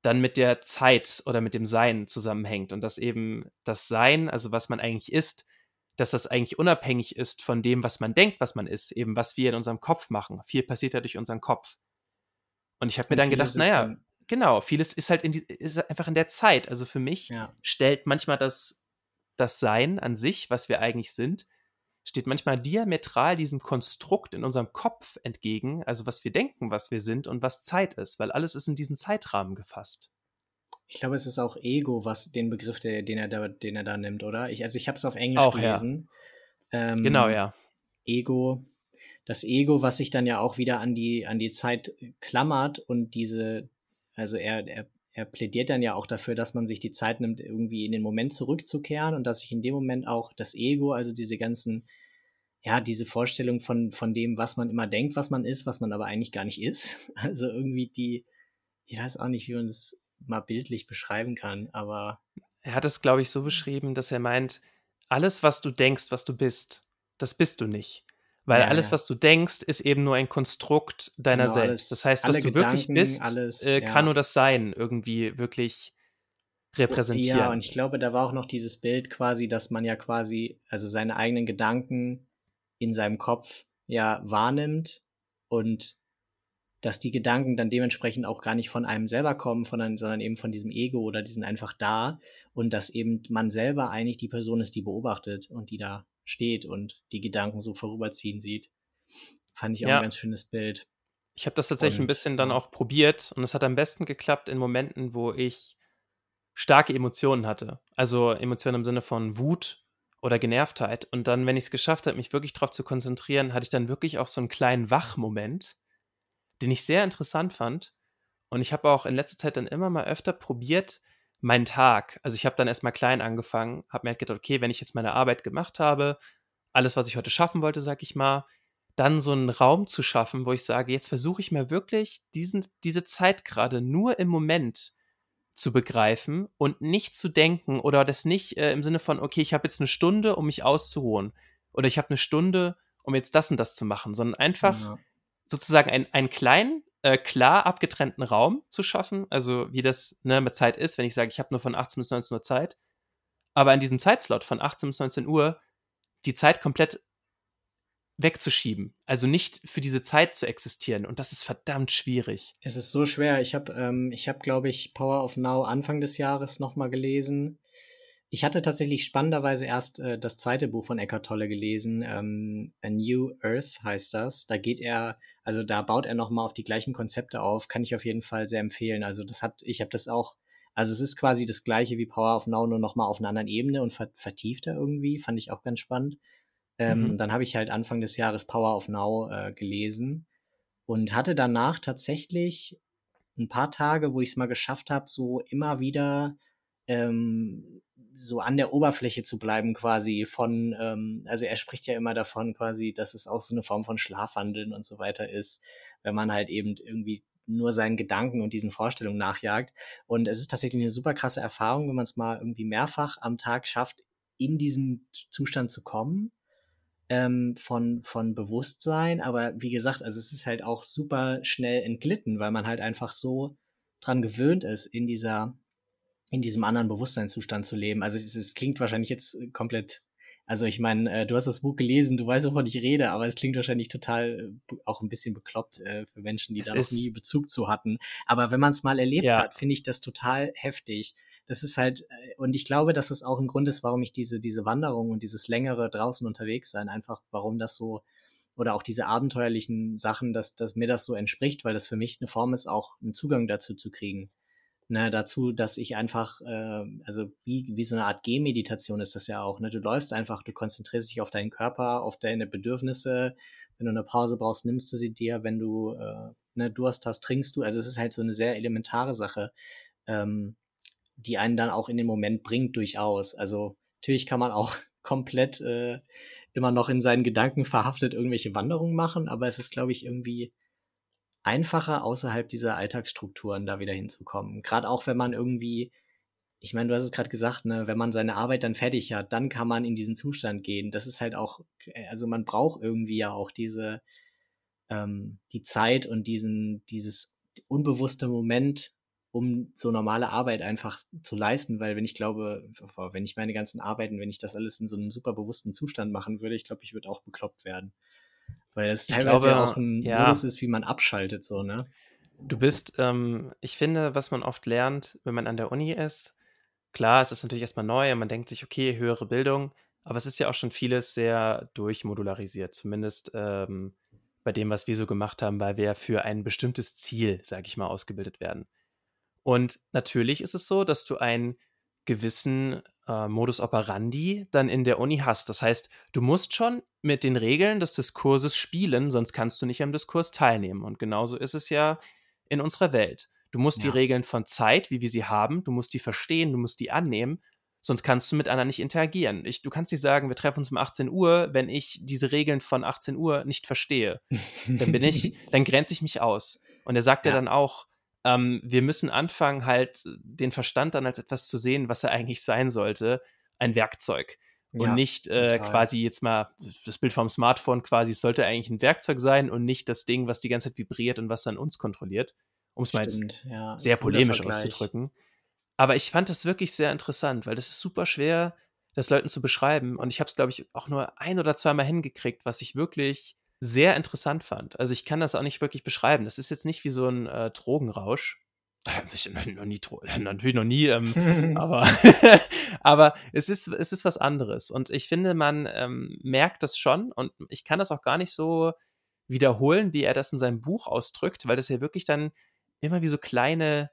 dann mit der Zeit oder mit dem Sein zusammenhängt. Und dass eben das Sein, also was man eigentlich ist, dass das eigentlich unabhängig ist von dem, was man denkt, was man ist, eben was wir in unserem Kopf machen. Viel passiert ja durch unseren Kopf. Und ich habe mir dann gedacht, naja, genau, vieles ist halt in die, ist einfach in der Zeit. Also für mich ja. stellt manchmal das, das Sein an sich, was wir eigentlich sind, steht manchmal diametral diesem Konstrukt in unserem Kopf entgegen, also was wir denken, was wir sind und was Zeit ist, weil alles ist in diesen Zeitrahmen gefasst. Ich glaube, es ist auch Ego, was den Begriff, der, den, er da, den er da nimmt, oder? Ich, also ich habe es auf Englisch auch, gelesen. Ja. Ähm, genau, ja. Ego, das Ego, was sich dann ja auch wieder an die, an die Zeit klammert und diese, also er, er, er plädiert dann ja auch dafür, dass man sich die Zeit nimmt, irgendwie in den Moment zurückzukehren und dass sich in dem Moment auch das Ego, also diese ganzen, ja, diese Vorstellung von, von dem, was man immer denkt, was man ist, was man aber eigentlich gar nicht ist. Also irgendwie die, ich weiß auch nicht, wie man es mal bildlich beschreiben kann, aber. Er hat es, glaube ich, so beschrieben, dass er meint, alles, was du denkst, was du bist, das bist du nicht. Weil ja, alles, ja. was du denkst, ist eben nur ein Konstrukt deiner genau, selbst. Alles, das heißt, was du Gedanken, wirklich bist, alles, äh, kann ja. nur das Sein irgendwie wirklich repräsentieren. Ja, und ich glaube, da war auch noch dieses Bild quasi, dass man ja quasi, also seine eigenen Gedanken in seinem Kopf ja wahrnimmt und dass die Gedanken dann dementsprechend auch gar nicht von einem selber kommen, von sondern eben von diesem Ego oder die sind einfach da und dass eben man selber eigentlich die Person ist, die beobachtet und die da steht und die Gedanken so vorüberziehen sieht. Fand ich auch ja. ein ganz schönes Bild. Ich habe das tatsächlich und, ein bisschen dann auch probiert und es hat am besten geklappt in Momenten, wo ich starke Emotionen hatte. Also Emotionen im Sinne von Wut oder Genervtheit. Und dann, wenn ich es geschafft habe, mich wirklich darauf zu konzentrieren, hatte ich dann wirklich auch so einen kleinen Wachmoment den ich sehr interessant fand. Und ich habe auch in letzter Zeit dann immer mal öfter probiert, meinen Tag. Also ich habe dann erstmal klein angefangen, habe mir halt gedacht, okay, wenn ich jetzt meine Arbeit gemacht habe, alles, was ich heute schaffen wollte, sag ich mal, dann so einen Raum zu schaffen, wo ich sage, jetzt versuche ich mal wirklich diesen, diese Zeit gerade nur im Moment zu begreifen und nicht zu denken oder das nicht äh, im Sinne von, okay, ich habe jetzt eine Stunde, um mich auszuruhen oder ich habe eine Stunde, um jetzt das und das zu machen, sondern einfach ja sozusagen ein, einen kleinen, äh, klar abgetrennten Raum zu schaffen, also wie das ne, mit Zeit ist, wenn ich sage, ich habe nur von 18 bis 19 Uhr Zeit, aber in diesem Zeitslot von 18 bis 19 Uhr die Zeit komplett wegzuschieben, also nicht für diese Zeit zu existieren und das ist verdammt schwierig. Es ist so schwer. Ich habe, ähm, ich habe, glaube ich, Power of Now Anfang des Jahres nochmal gelesen ich hatte tatsächlich spannenderweise erst äh, das zweite Buch von Eckhart Tolle gelesen, ähm, A New Earth heißt das. Da geht er, also da baut er nochmal auf die gleichen Konzepte auf, kann ich auf jeden Fall sehr empfehlen. Also das hat, ich habe das auch, also es ist quasi das gleiche wie Power of Now, nur nochmal auf einer anderen Ebene und ver vertieft er irgendwie, fand ich auch ganz spannend. Ähm, mhm. Dann habe ich halt Anfang des Jahres Power of Now äh, gelesen und hatte danach tatsächlich ein paar Tage, wo ich es mal geschafft habe, so immer wieder ähm, so an der Oberfläche zu bleiben quasi von, ähm, also er spricht ja immer davon quasi, dass es auch so eine Form von Schlafwandeln und so weiter ist, wenn man halt eben irgendwie nur seinen Gedanken und diesen Vorstellungen nachjagt. Und es ist tatsächlich eine super krasse Erfahrung, wenn man es mal irgendwie mehrfach am Tag schafft, in diesen Zustand zu kommen ähm, von, von Bewusstsein. Aber wie gesagt, also es ist halt auch super schnell entglitten, weil man halt einfach so dran gewöhnt ist, in dieser in diesem anderen Bewusstseinszustand zu leben. Also es, es klingt wahrscheinlich jetzt äh, komplett, also ich meine, äh, du hast das Buch gelesen, du weißt, wovon ich rede, aber es klingt wahrscheinlich total äh, auch ein bisschen bekloppt äh, für Menschen, die es da noch nie Bezug zu hatten. Aber wenn man es mal erlebt ja. hat, finde ich das total heftig. Das ist halt, äh, und ich glaube, dass es auch ein Grund ist, warum ich diese, diese Wanderung und dieses längere draußen unterwegs sein, einfach warum das so, oder auch diese abenteuerlichen Sachen, dass, dass mir das so entspricht, weil das für mich eine Form ist, auch einen Zugang dazu zu kriegen ne, dazu, dass ich einfach, äh, also wie, wie so eine Art Gehmeditation ist das ja auch. Ne? Du läufst einfach, du konzentrierst dich auf deinen Körper, auf deine Bedürfnisse. Wenn du eine Pause brauchst, nimmst du sie dir. Wenn du äh, ne, Durst hast, trinkst du. Also es ist halt so eine sehr elementare Sache, ähm, die einen dann auch in den Moment bringt durchaus. Also natürlich kann man auch komplett äh, immer noch in seinen Gedanken verhaftet irgendwelche Wanderungen machen, aber es ist, glaube ich, irgendwie einfacher, außerhalb dieser Alltagsstrukturen da wieder hinzukommen. Gerade auch, wenn man irgendwie ich meine, du hast es gerade gesagt, ne, wenn man seine Arbeit dann fertig hat, dann kann man in diesen Zustand gehen. Das ist halt auch äh, also, man braucht irgendwie ja auch diese ähm, die Zeit und diesen dieses unbewusste Moment, um so normale Arbeit einfach zu leisten, weil wenn ich glaube wenn ich meine ganzen Arbeiten wenn ich das alles in so 'nem super bewussten Zustand machen würde, ich glaube, ich würde auch bekloppt werden. Weil es Ich teilweise ja glaube auch 'n Modus ja. ist, wie man abschaltet so, ne? Du bist ähm, ich finde, was man oft lernt, wenn man an der Uni ist klar, es ist natürlich erst mal neu und man denkt sich: „Okay, höhere Bildung“, aber es ist ja auch schon vieles sehr durchmodularisiert, zumindest, ähm, bei dem, was wir so gemacht haben, weil wir ja für ein bestimmtes Ziel, sage ich mal, ausgebildet werden. Und natürlich ist es so, dass du einen gewissen, äh, Modus operandi dann in der Uni hast. Das heißt, du musst schon mit den Regeln des Diskurses spielen, sonst kannst du nicht am Diskurs teilnehmen. Und genauso ist es ja in unserer Welt. Du musst die Ja. Regeln von Zeit, wie wir sie haben du musst die verstehen, du musst die annehmen, sonst kannst du mit anderen nicht interagieren. Ich du kannst nicht sagen: „Wir treffen uns um 18:00“, wenn ich diese Regeln von 18:00 nicht verstehe. Dann bin ich dann grenze ich mich aus. Und er sagt ja Ja. dann auch, ähm, wir müssen anfangen, halt den Verstand dann als etwas zu sehen, was er eigentlich sein sollte, ein Werkzeug. Und Ja, nicht, äh, quasi jetzt mal das Bild vom Smartphone quasi, es sollte eigentlich 'n Werkzeug sein und nicht das Ding, was die ganze Zeit vibriert und was dann uns kontrolliert, um's mal jetzt ja, sehr polemisch auszudrücken. Aber ich fand das wirklich sehr interessant, weil das ist super schwer, das Leuten zu beschreiben. Und ich habe es, glaube ich, auch nur ein oder zweimal hingekriegt, was ich wirklich sehr interessant fand. Also, ich kann das auch nicht wirklich beschreiben. Das ist jetzt nicht wie so 'n, äh, Drogenrausch. Ich noch nie natürlich noch nie, ähm, aber aber es ist es ist was anderes. Und ich finde, man, ähm, merkt das schon und ich kann das auch gar nicht so wiederholen, wie er das in seinem Buch ausdrückt, weil das ja wirklich dann immer wie so kleine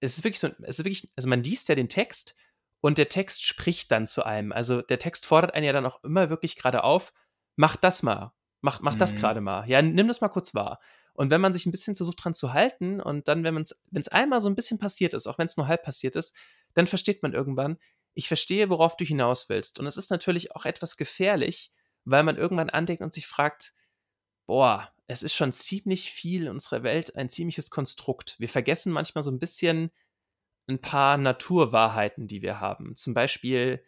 es ist wirklich so es ist wirklich also, man liest ja den Text und der Text spricht dann zu einem. Also, der Text fordert einen ja dann auch immer wirklich grade auf: „Mach das mal. Mach mach das Mhm. grade mal. Ja, nimm das mal kurz wahr.“ Und wenn man sich 'n bisschen versucht, dran zu halten und dann, wenn wenn's einmal so 'n bisschen passiert ist, auch wenn's nur halb passiert ist, dann versteht man irgendwann: „Ich verstehe, worauf du hinaus willst.“ Und es ist natürlich auch etwas gefährlich, weil man irgendwann andenkt und sich fragt: „Boah, es ist schon ziemlich viel in unserer Welt ein ziemliches Konstrukt.“ Wir vergessen manchmal so 'n bisschen 'n paar Naturwahrheiten, die wir haben. Zum Beispiel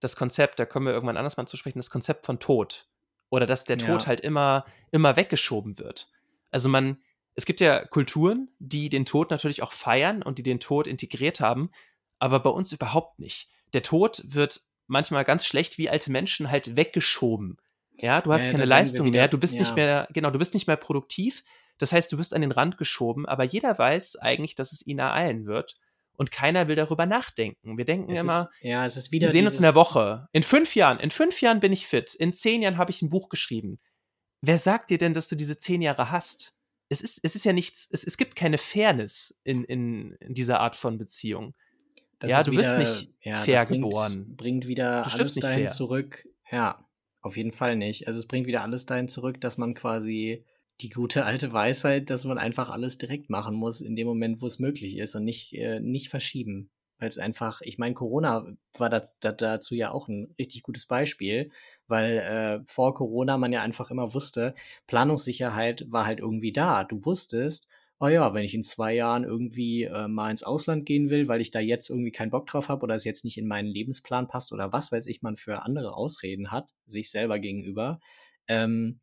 das Konzept, da kommen wir irgendwann anders mal zu sprechen, das Konzept von Tod oder dass der Tod Ja. halt immer immer weggeschoben wird. Also, man es gibt ja Kulturen, die den Tod natürlich auch feiern und die den Tod integriert haben, aber bei uns überhaupt nicht. Der Tod wird manchmal ganz schlecht wie alte Menschen halt weggeschoben. Ja, du hast ja, keine Leistung mehr, wieder du bist nicht ja. mehr genau, du bist nicht mehr produktiv. Das heißt, du wirst an den Rand geschoben, aber jeder weiß eigentlich, dass es ihn ereilen wird und keiner will darüber nachdenken. Wir denken Es immer: ist ja, es ist „Wir wieder sehen uns in der Woche. In 5 Jahren in 5 Jahren bin ich fit. In 10 Jahren habe ich 'n Buch geschrieben.“ Wer sagt dir denn, dass du diese 10 Jahre hast? Es ist es ist ja nichts es es gibt keine Fairness in in in dieser Art von Beziehung. Das Ja, du wieder nicht ja, fair bringt geboren. bringt wieder Du alles dahin fair. zurück ja, auf jeden Fall nicht. Also, es bringt wieder alles dahin zurück, dass man quasi die gute alte Weisheit, dass man einfach alles direkt machen muss in dem Moment, wo's möglich ist und nicht äh, nicht verschieben. Weil's einfach ich meine, Corona war daz da dazu ja auch 'n richtig gutes Beispiel, weil, äh, vor Corona man ja einfach immer wusste, Planungssicherheit war halt irgendwie da. Du wusstest: „Oh ja, wenn ich in 2 Jahren irgendwie, äh, mal ins Ausland gehen will, weil ich da jetzt irgendwie keinen Bock drauf habe oder es jetzt nicht in meinen Lebensplan passt“ oder was weiß ich, man für andere Ausreden hat, sich selber gegenüber, ähm,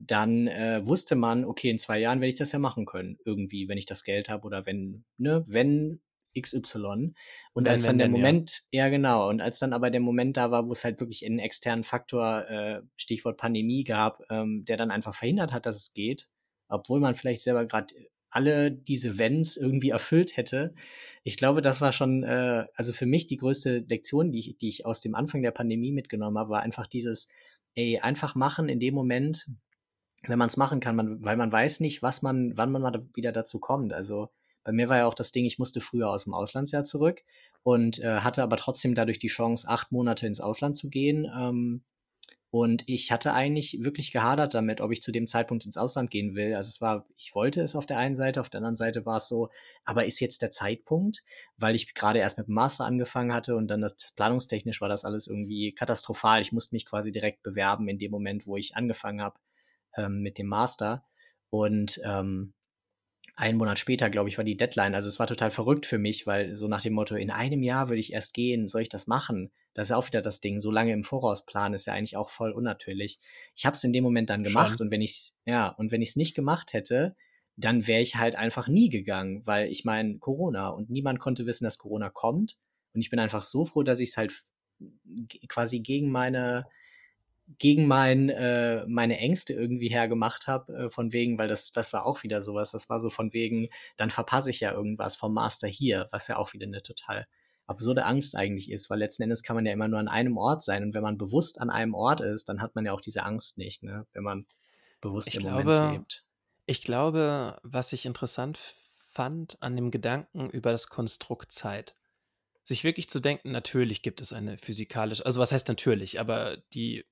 dann, äh, wusste man: „Okay, in 2 Jahren werde ich das ja machen können irgendwie, wenn ich das Geld habe oder wenn ne, wenn XY.“ Und Wenn, als dann wenn, der denn, ja. Moment ja, genau. Und als dann aber der Moment da war, wo's halt wirklich 'n externen Faktor, äh, Stichwort Pandemie gab, ähm, der dann einfach verhindert hat, dass es geht, obwohl man vielleicht selber grad alle diese Wenns irgendwie erfüllt hätte. Ich glaube, das war schon, äh also, für mich die größte Lektion, die ich die ich aus dem Anfang der Pandemie mitgenommen habe, war einfach dieses: „Ey, einfach machen in dem Moment, wenn man's machen kann.“ Man weil man weiß nicht, was man wann man mal wieder dazu kommt. Also, bei mir war ja auch das Ding, ich musste früher aus'm Auslandsjahr zurück und, äh, hatte aber trotzdem dadurch die Chance, 8 Monate ins Ausland zu gehen. Ähm, und ich hatte eigentlich wirklich gehadert damit, ob ich zu dem Zeitpunkt ins Ausland gehen will. Also, es war ich wollte es auf der einen Seite, auf der anderen Seite war's so: „Aber ist jetzt der Zeitpunkt?“ Weil ich grade erst mit'm Master angefangen hatte und dann das das planungstechnisch war das alles irgendwie katastrophal. Ich musste mich quasi direkt bewerben in dem Moment, wo ich angefangen habe, ähm, mit dem Master. Und, ähm einen Monat später, glaube ich, war die Deadline. Also es war total verrückt für mich, weil so nach dem Motto, in einem Jahr würde ich erst gehen, soll ich das machen? Das ist auch wieder das Ding. So lange im Voraus planen ist ja eigentlich auch voll unnatürlich. Ich habe es in dem Moment dann gemacht Schon. und wenn ich ja und wenn ich es nicht gemacht hätte, dann wäre ich halt einfach nie gegangen, weil ich meine Corona und niemand konnte wissen, dass Corona kommt und ich bin einfach so froh, dass ich es halt quasi gegen meine gegen mein, äh, meine Ängste irgendwie hergemacht habe, äh, von wegen, weil das, das war auch wieder sowas, das war so von wegen, dann verpasse ich ja irgendwas vom Master hier, was ja auch wieder eine total absurde Angst eigentlich ist, weil letzten Endes kann man ja immer nur an einem Ort sein und wenn man bewusst an einem Ort ist, dann hat man ja auch diese Angst nicht, ne? wenn man bewusst ich im glaube, Moment lebt. Ich glaube, was ich interessant fand an dem Gedanken über das Konstrukt Zeit, sich wirklich zu denken, natürlich gibt es eine physikalische, also was heißt natürlich, aber die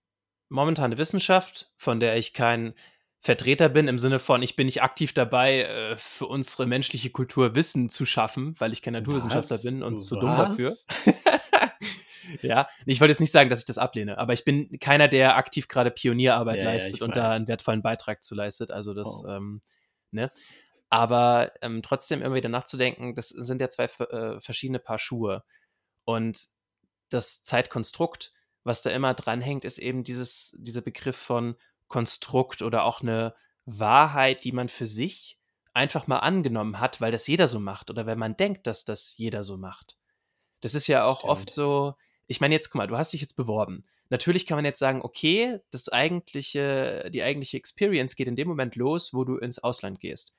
momentane Wissenschaft, von der ich kein Vertreter bin, im Sinne von, ich bin nicht aktiv dabei, äh, für unsere menschliche Kultur Wissen zu schaffen, weil ich kein Naturwissenschaftler Was? bin und zu Was? dumm dafür. ja, ich wollte jetzt nicht sagen, dass ich das ablehne, aber ich bin keiner, der aktiv gerade Pionierarbeit Ja, ja, leistet ich und da weiß. einen wertvollen Beitrag zu leistet. Also das, Oh. ähm, ne? Aber ähm, trotzdem immer wieder nachzudenken, das sind ja zwei äh, verschiedene Paar Schuhe. Und das Zeitkonstrukt, was da immer dranhängt, ist eben dieses, dieser Begriff von Konstrukt oder auch eine Wahrheit, die man für sich einfach mal angenommen hat, weil das jeder so macht oder wenn man denkt, dass das jeder so macht. Das ist ja auch oft Stimmt. so, ich meine jetzt, guck mal, du hast dich jetzt beworben. Natürlich kann man jetzt sagen, okay, das eigentliche, die eigentliche Experience geht in dem Moment los, wo du ins Ausland gehst.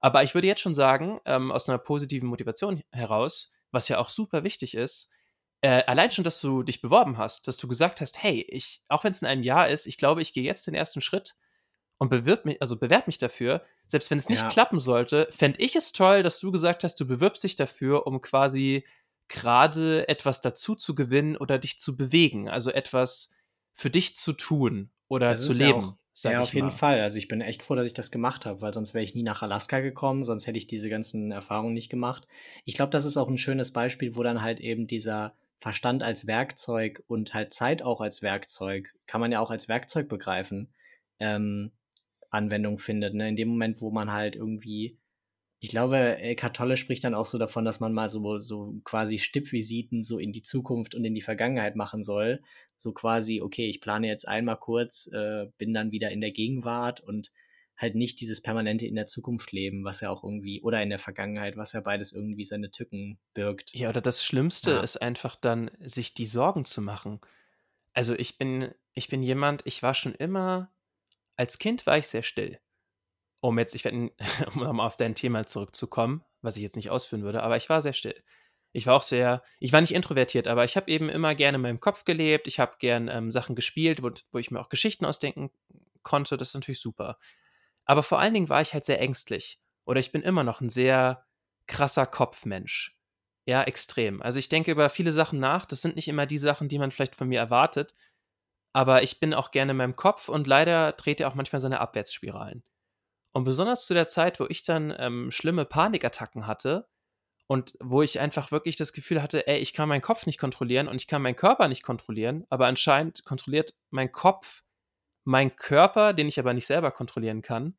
Aber ich würde jetzt schon sagen, ähm, aus einer positiven Motivation heraus, was ja auch super wichtig ist, äh, allein schon, dass du dich beworben hast, dass du gesagt hast, hey, ich, auch wenn es in einem Jahr ist, ich glaube, ich gehe jetzt den ersten Schritt und bewirb mich, also bewerb mich dafür. Selbst wenn es nicht Ja. klappen sollte, fände ich es toll, dass du gesagt hast, du bewirbst dich dafür, um quasi gerade etwas dazu zu gewinnen oder dich zu bewegen, also etwas für dich zu tun oder Das zu ist ja leben, auch- ja, auf jeden mal. Fall. Also ich bin echt froh, dass ich das gemacht habe, weil sonst wäre ich nie nach Alaska gekommen, sonst hätte ich diese ganzen Erfahrungen nicht gemacht. Ich glaube, das ist auch ein schönes Beispiel, wo dann halt eben dieser Verstand als Werkzeug und halt Zeit auch als Werkzeug, kann man ja auch als Werkzeug begreifen, ähm, Anwendung findet. Ne? In dem Moment, wo man halt irgendwie, ich glaube, Eckhart Tolle spricht dann auch so davon, dass man mal so, so quasi Stippvisiten so in die Zukunft und in die Vergangenheit machen soll. So quasi, okay, ich plane jetzt einmal kurz, äh, bin dann wieder in der Gegenwart und halt nicht dieses permanente in der Zukunft leben, was ja auch irgendwie, oder in der Vergangenheit, was ja beides irgendwie seine Tücken birgt. Ja, oder das Schlimmste Ja. ist einfach dann, sich die Sorgen zu machen. Also ich bin, ich bin jemand, ich war schon immer, als Kind war ich sehr still. Um jetzt, ich werde, um auf dein Thema zurückzukommen, was ich jetzt nicht ausführen würde, aber ich war sehr still. Ich war auch sehr, ich war nicht introvertiert, aber ich habe eben immer gerne in meinem Kopf gelebt. Ich habe gern ähm, Sachen gespielt, wo, wo ich mir auch Geschichten ausdenken konnte. Das ist natürlich super. Aber vor allen Dingen war ich halt sehr ängstlich. Oder ich bin immer noch ein sehr krasser Kopfmensch. Ja, extrem. Also ich denke über viele Sachen nach. Das sind nicht immer die Sachen, die man vielleicht von mir erwartet. Aber ich bin auch gerne in meinem Kopf und leider dreht er auch manchmal seine Abwärtsspiralen. Und besonders zu der Zeit, wo ich dann ähm, schlimme Panikattacken hatte und wo ich einfach wirklich das Gefühl hatte, ey, ich kann meinen Kopf nicht kontrollieren und ich kann meinen Körper nicht kontrollieren, aber anscheinend kontrolliert mein Kopf meinen Körper, den ich aber nicht selber kontrollieren kann.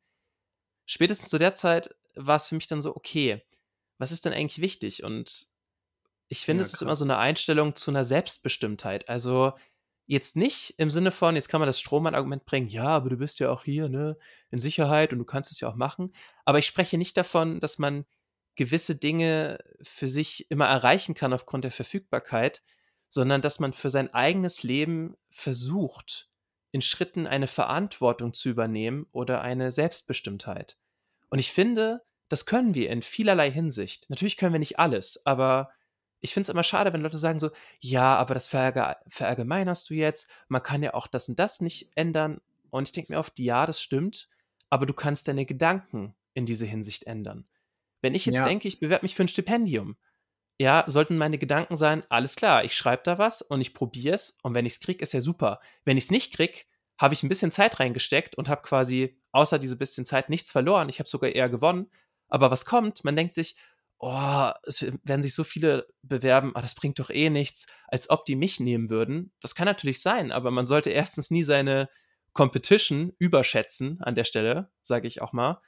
Spätestens zu der Zeit war es für mich dann so, okay, was ist denn eigentlich wichtig? Und ich finde, Ja, es ist immer so eine Einstellung zu einer Selbstbestimmtheit. Also jetzt nicht im Sinne von, jetzt kann man das Strohmann-Argument bringen, ja, aber du bist ja auch hier, ne, in Sicherheit und du kannst es ja auch machen. Aber ich spreche nicht davon, dass man gewisse Dinge für sich immer erreichen kann aufgrund der Verfügbarkeit, sondern dass man für sein eigenes Leben versucht, in Schritten eine Verantwortung zu übernehmen oder eine Selbstbestimmtheit. Und ich finde, das können wir in vielerlei Hinsicht. Natürlich können wir nicht alles, aber ich finde es immer schade, wenn Leute sagen so, ja, aber das verallge verallgemeinerst du jetzt, man kann ja auch das und das nicht ändern. Und ich denke mir oft, ja, das stimmt, aber du kannst deine Gedanken in diese Hinsicht ändern. Wenn ich jetzt Ja. denke, ich bewerbe mich für ein Stipendium, ja, sollten meine Gedanken sein, alles klar, ich schreibe da was und ich probiere es und wenn ich es kriege, ist ja super. Wenn ich es nicht kriege, habe ich ein bisschen Zeit reingesteckt und habe quasi außer diese bisschen Zeit nichts verloren. Ich habe sogar eher gewonnen. Aber was kommt? Man denkt sich, oh, es werden sich so viele bewerben, ah, das bringt doch eh nichts, als ob die mich nehmen würden. Das kann natürlich sein, aber man sollte erstens nie seine Competition überschätzen an der Stelle, sage ich auch mal.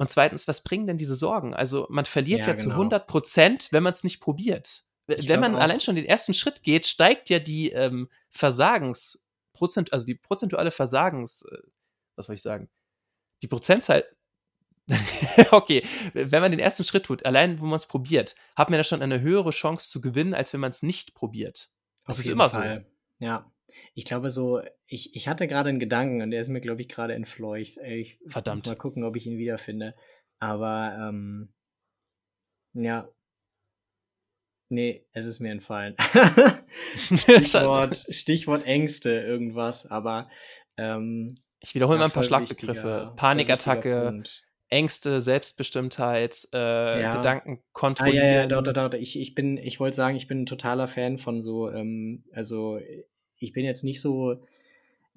Und zweitens, was bringen denn diese Sorgen? Also man verliert ja, ja genau. zu 100 Prozent, wenn man es nicht probiert. Ich wenn man auch. allein schon den ersten Schritt geht, steigt ja die ähm, Versagensprozent, also die prozentuale Versagens, äh, was soll ich sagen, die Prozentzahl. okay, wenn man den ersten Schritt tut, allein wo man es probiert, hat man ja schon eine höhere Chance zu gewinnen, als wenn man es nicht probiert. Das Auf ist immer Fall. Ja. Ich glaube so, ich, ich hatte gerade einen Gedanken und der ist mir, glaube ich, gerade entfleucht. Ich muss Verdammt. mal gucken, ob ich ihn wiederfinde. Aber ähm, ja. Nee, es ist mir entfallen. Stichwort, Stichwort Ängste, irgendwas, aber ähm, Ich wiederhole ja, mal ein paar Schlagbegriffe. Panikattacke. Ängste, Selbstbestimmtheit, äh, Ja. Gedanken Ah, kontrollieren. ja, ja, doch, doch, doch. Ich, ich bin, ich wollte sagen, ich bin ein totaler Fan von so, ähm, also ich bin jetzt nicht so,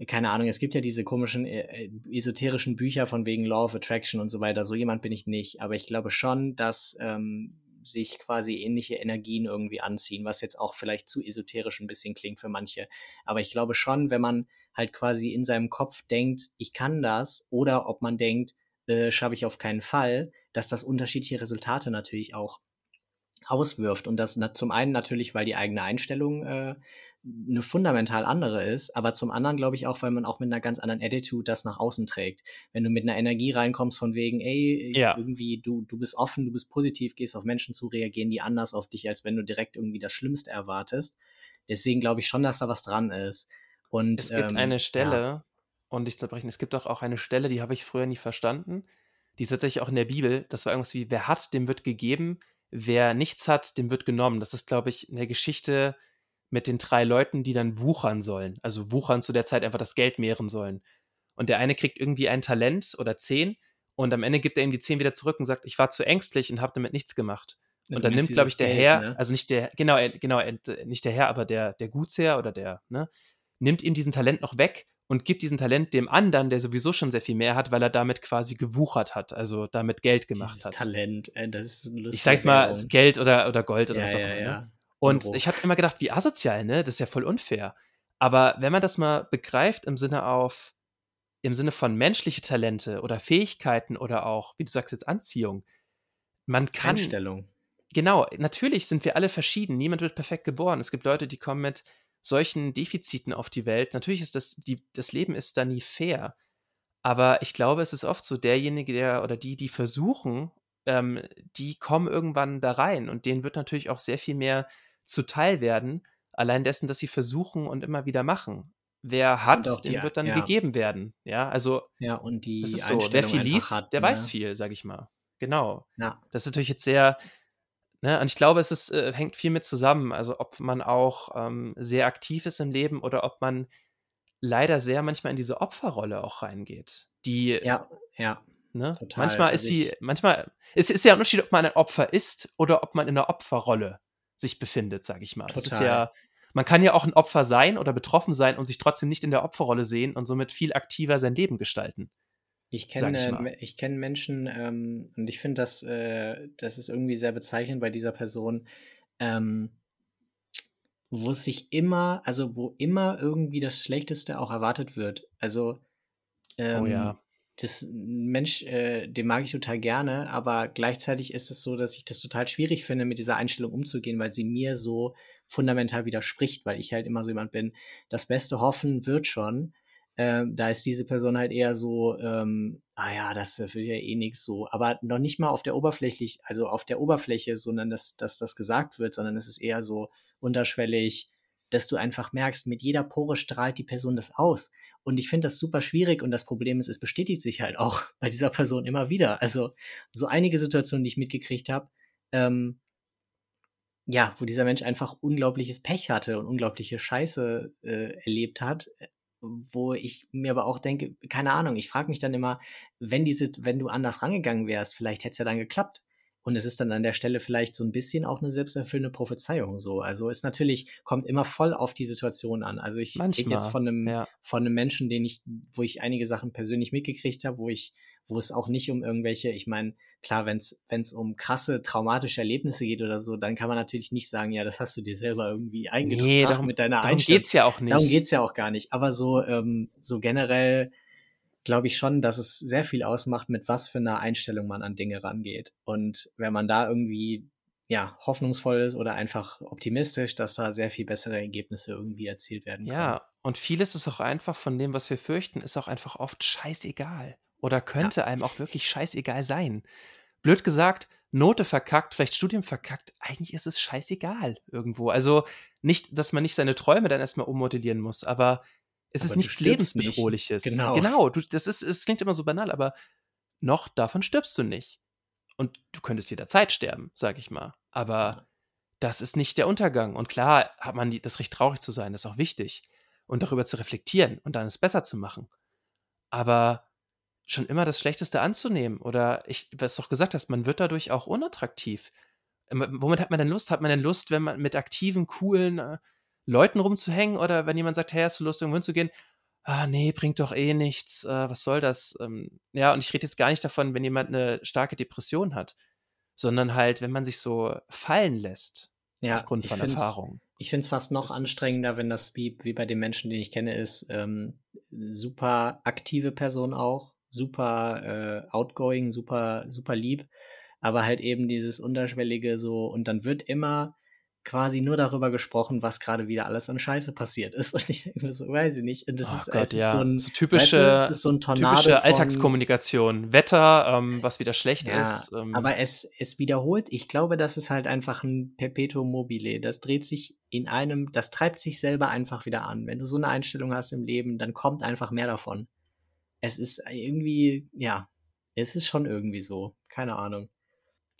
keine Ahnung, es gibt ja diese komischen äh, äh, esoterischen Bücher von wegen Law of Attraction und so weiter. So jemand bin ich nicht. Aber ich glaube schon, dass ähm, sich quasi ähnliche Energien irgendwie anziehen, was jetzt auch vielleicht zu esoterisch ein bisschen klingt für manche. Aber ich glaube schon, wenn man halt quasi in seinem Kopf denkt, ich kann das, oder ob man denkt, äh, schaffe ich auf keinen Fall, dass das unterschiedliche Resultate natürlich auch auswirft. Und das na, zum einen natürlich, weil die eigene Einstellung äh, eine fundamental andere ist, aber zum anderen glaube ich auch, weil man auch mit einer ganz anderen Attitude das nach außen trägt. Wenn du mit einer Energie reinkommst von wegen, ey, Ja. irgendwie du, du bist offen, du bist positiv, gehst auf Menschen zu, reagieren die anders auf dich, als wenn du direkt irgendwie das Schlimmste erwartest. Deswegen glaube ich schon, dass da was dran ist. Und Es gibt ähm, eine ja, Stelle, und nicht zerbrechen, es gibt auch, auch eine Stelle, die habe ich früher nie verstanden. Die ist tatsächlich auch in der Bibel. Das war irgendwas wie, wer hat, dem wird gegeben, wer nichts hat, dem wird genommen. Das ist, glaube ich, in der Geschichte mit den drei Leuten, die dann wuchern sollen. Also wuchern zu der Zeit einfach das Geld mehren sollen. Und der eine kriegt irgendwie ein Talent oder zehn und am Ende gibt er ihm die zehn wieder zurück und sagt, ich war zu ängstlich und habe damit nichts gemacht. du Und dann nimmt, glaube ich, der Geld, Herr, ne? also nicht der, genau, er- genau, er- nicht der Herr, aber der, der Gutsherr oder der, ne, nimmt ihm diesen Talent noch weg und gibt diesen Talent dem anderen, der sowieso schon sehr viel mehr hat, weil er damit quasi gewuchert hat, also damit Geld gemacht Dieses hat. Talent, äh, das ist eine lustige Ich sag's mal. Geld oder, oder Gold oder Ja, was auch ja, immer. Ne? Und Euro. ich habe immer gedacht, wie asozial, ne? Das ist ja voll unfair. Aber wenn man das mal begreift im Sinne auf, im Sinne von menschliche Talente oder Fähigkeiten oder auch, wie du sagst jetzt, Anziehung, man kann, Einstellung. genau, natürlich sind wir alle verschieden. Niemand wird perfekt geboren. Es gibt Leute, die kommen mit solchen Defiziten auf die Welt. Natürlich ist das, die, das Leben ist da nie fair. Aber ich glaube, es ist oft so, derjenige, der oder die, die versuchen, ähm, die kommen irgendwann da rein und denen wird natürlich auch sehr viel mehr zuteil werden, allein dessen, dass sie versuchen und immer wieder machen. Wer hat, auch dem wird dann ja. gegeben werden. Ja, also Ja, und die das ist so. Wer viel liest, hat, der ne? weiß viel, sag ich mal. Genau. Ja, Das ist natürlich jetzt sehr, ne, und ich glaube, es ist, äh, hängt viel mit zusammen. Also ob man auch ähm, sehr aktiv ist im Leben oder ob man leider sehr manchmal in diese Opferrolle auch reingeht. Die, ja, ja. ne, total. manchmal Also ist sie, manchmal, es ist ja ein Unterschied, ob man ein Opfer ist oder ob man in einer Opferrolle sich befindet, sag ich mal. Das ist Total. ja, man kann ja auch ein Opfer sein oder betroffen sein und sich trotzdem nicht in der Opferrolle sehen und somit viel aktiver sein Leben gestalten. Ich kenne ich äh, ich kenn Menschen ähm, und ich finde das, äh, das ist irgendwie sehr bezeichnend bei dieser Person, ähm, wo es sich immer, also wo immer irgendwie das Schlechteste auch erwartet wird. Also ähm, oh ja. Das ein Mensch, äh, den mag ich total gerne, aber gleichzeitig ist es so, dass ich das total schwierig finde, mit dieser Einstellung umzugehen, weil sie mir so fundamental widerspricht, weil ich halt immer so jemand bin, das Beste hoffen wird schon. Ähm, da ist diese Person halt eher so, ähm, ah ja, das wird ja eh nix so, aber noch nicht mal auf der oberflächlich, also auf der Oberfläche, sondern dass, dass das gesagt wird, sondern es ist eher so unterschwellig, dass du einfach merkst, mit jeder Pore strahlt die Person das aus. Und ich finde das super schwierig und das Problem ist, es bestätigt sich halt auch bei dieser Person immer wieder. Also so einige Situationen, die ich mitgekriegt habe, ähm, ja, wo dieser Mensch einfach unglaubliches Pech hatte und unglaubliche Scheiße äh, erlebt hat, äh, wo ich mir aber auch denke, keine Ahnung, ich frage mich dann immer, wenn diese, wenn du anders rangegangen wärst, vielleicht hätte es ja dann geklappt. Und es ist dann an der Stelle vielleicht so ein bisschen auch eine selbsterfüllende Prophezeiung so. Also es natürlich kommt immer voll auf die Situation an. Also ich rede jetzt von einem, ja. von einem Menschen, den ich, wo ich einige Sachen persönlich mitgekriegt habe, wo ich, wo es auch nicht um irgendwelche, ich meine, klar, wenn es um krasse traumatische Erlebnisse geht oder so, dann kann man natürlich nicht sagen, ja, das hast du dir selber irgendwie eingetragen Nee, darum, mit deiner darum Einstellung. geht's ja auch nicht. Darum geht's ja auch gar nicht. Aber so, ähm, so generell, glaube ich schon, dass es sehr viel ausmacht, mit was für einer Einstellung man an Dinge rangeht. Und wenn man da irgendwie ja, hoffnungsvoll ist oder einfach optimistisch, dass da sehr viel bessere Ergebnisse irgendwie erzielt werden können. Ja, und vieles ist auch einfach von dem, was wir fürchten, ist auch einfach oft scheißegal. Oder könnte ja. einem auch wirklich scheißegal sein. Blöd gesagt, Note verkackt, vielleicht Studium verkackt, eigentlich ist es scheißegal irgendwo. Also nicht, dass man nicht seine Träume dann erstmal ummodellieren muss, aber es ist nichts Lebensbedrohliches. Nicht. Genau. Genau, du, das ist, es klingt immer so banal, aber noch davon stirbst du nicht. Und du könntest jederzeit sterben, sag ich mal. Aber das ist nicht der Untergang. Und klar hat man die, das Recht, traurig zu sein, das ist auch wichtig. Und darüber zu reflektieren und dann es besser zu machen. Aber schon immer das Schlechteste anzunehmen. Oder ich, was du doch gesagt hast, man wird dadurch auch unattraktiv. Womit hat man denn Lust? Hat man denn Lust, wenn man mit aktiven, coolen äh, Leuten rumzuhängen? Oder wenn jemand sagt, hey, hast du Lust, irgendwo hinzugehen? ah, nee, bringt doch eh nichts, äh, was soll das? Ähm, ja, und ich rede jetzt gar nicht davon, wenn jemand eine starke Depression hat, sondern halt, wenn man sich so fallen lässt, ja, aufgrund von Erfahrung. Ich finde es fast noch das anstrengender, wenn das wie, wie bei den Menschen, den ich kenne, ist, ähm, super aktive Person auch, super äh, outgoing, super, super lieb, aber halt eben dieses unterschwellige so, und dann wird immer quasi nur darüber gesprochen, was gerade wieder alles an Scheiße passiert ist. Und ich denke so, weiß ich nicht. Und das oh ist, Gott, es ist ja. so ein so typische, weißt du, ist so ein typische Alltagskommunikation. Wetter, ähm, was wieder schlecht ja, ist. Ähm. Aber es, es wiederholt, ich glaube, das ist halt einfach ein Perpetuum mobile. Das dreht sich in einem, das treibt sich selber einfach wieder an. Wenn du so eine Einstellung hast im Leben, dann kommt einfach mehr davon. Es ist irgendwie, ja, es ist schon irgendwie so. Keine Ahnung.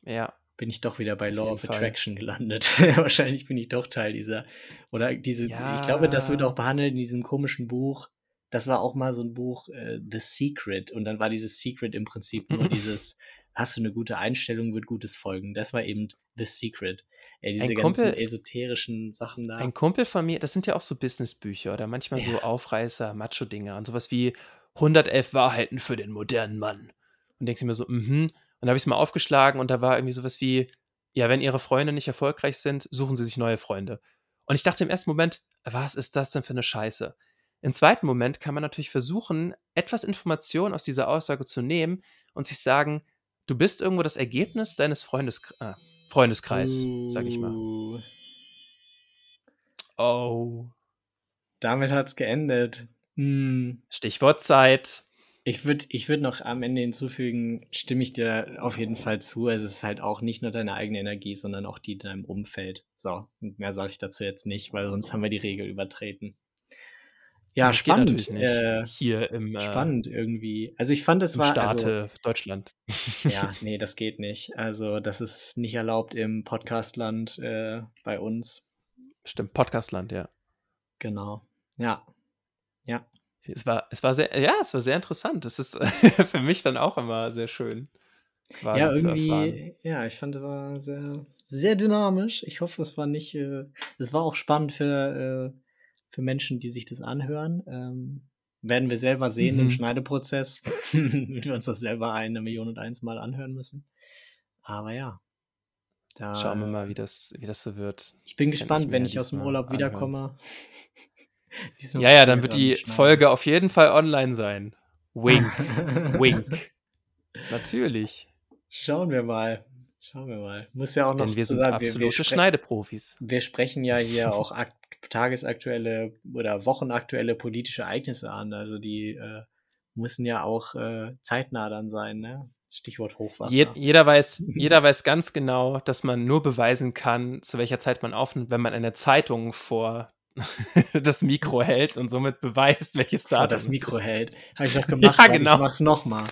Ja, bin ich doch wieder bei Law of Fall. Attraction gelandet. Wahrscheinlich bin ich doch Teil dieser. Oder diese, ja. ich glaube, das wird auch behandelt in diesem komischen Buch. Das war auch mal so ein Buch, äh, The Secret. Und dann war dieses Secret im Prinzip nur dieses, hast du eine gute Einstellung, wird Gutes folgen. Das war eben The Secret. Ey, diese ein ganzen Kumpel, esoterischen Sachen da. Ein Kumpel von mir, das sind ja auch so Businessbücher oder manchmal ja. so Aufreißer, Macho-Dinger und sowas wie 111 Wahrheiten für den modernen Mann. Und denkst du mir so, mhm. Und da habe ich es mal aufgeschlagen und da war irgendwie sowas wie, ja, wenn ihre Freunde nicht erfolgreich sind, suchen sie sich neue Freunde. Und ich dachte im ersten Moment, was ist das denn für eine Scheiße? Im zweiten Moment kann man natürlich versuchen, etwas Information aus dieser Aussage zu nehmen und sich sagen, du bist irgendwo das Ergebnis deines Freundes, äh, Freundeskreis, uh. sag ich mal. Oh. Damit hat es geendet. Hm. Stichwort Zeit. Ich würde ich würd noch am Ende hinzufügen, stimme ich dir auf jeden Fall zu. Es ist halt auch nicht nur deine eigene Energie, sondern auch die in deinem Umfeld. So, und mehr sage ich dazu jetzt nicht, weil sonst haben wir die Regel übertreten. Ja, das spannend. Äh, Hier im äh, spannend irgendwie. Also ich fand es war Staate also, Deutschland. ja, nee, das geht nicht. Also das ist nicht erlaubt im Podcastland äh, bei uns. Stimmt, Podcastland, ja. Genau. Ja. Ja. Es war, es war sehr, ja, es war sehr interessant. Es ist für mich dann auch immer sehr schön. Ja, irgendwie, ja, ich fand es war sehr, sehr dynamisch. Ich hoffe, es war nicht, äh, es war auch spannend für, äh, für Menschen, die sich das anhören. Ähm, werden wir selber sehen mhm. im Schneideprozess, wenn wir uns das selber eine Million und eins Mal anhören müssen. Aber ja. Da, Schauen wir mal, wie das, wie das so wird. Ich bin das gespannt, wenn ich aus dem Urlaub anhören. wiederkomme. ja, ja, dann wird die Folge auf jeden Fall online sein. Wink. Wink. Natürlich. Schauen wir mal. Schauen wir mal. Muss ja auch noch Denn wir sind sagen, absolute wir, wir Schneideprofis. Wir sprechen ja hier auch tagesaktuelle oder wochenaktuelle politische Ereignisse an. Also die äh, müssen ja auch äh, zeitnah dann sein, ne? Stichwort Hochwasser. Je jeder, weiß, jeder weiß ganz genau, dass man nur beweisen kann, zu welcher Zeit man aufnimmt, wenn man eine Zeitung vor das Mikro hält und somit beweist, welches Datum das Mikro ist. hält. Habe ich doch gemacht. ja, genau. Ich mach's nochmal.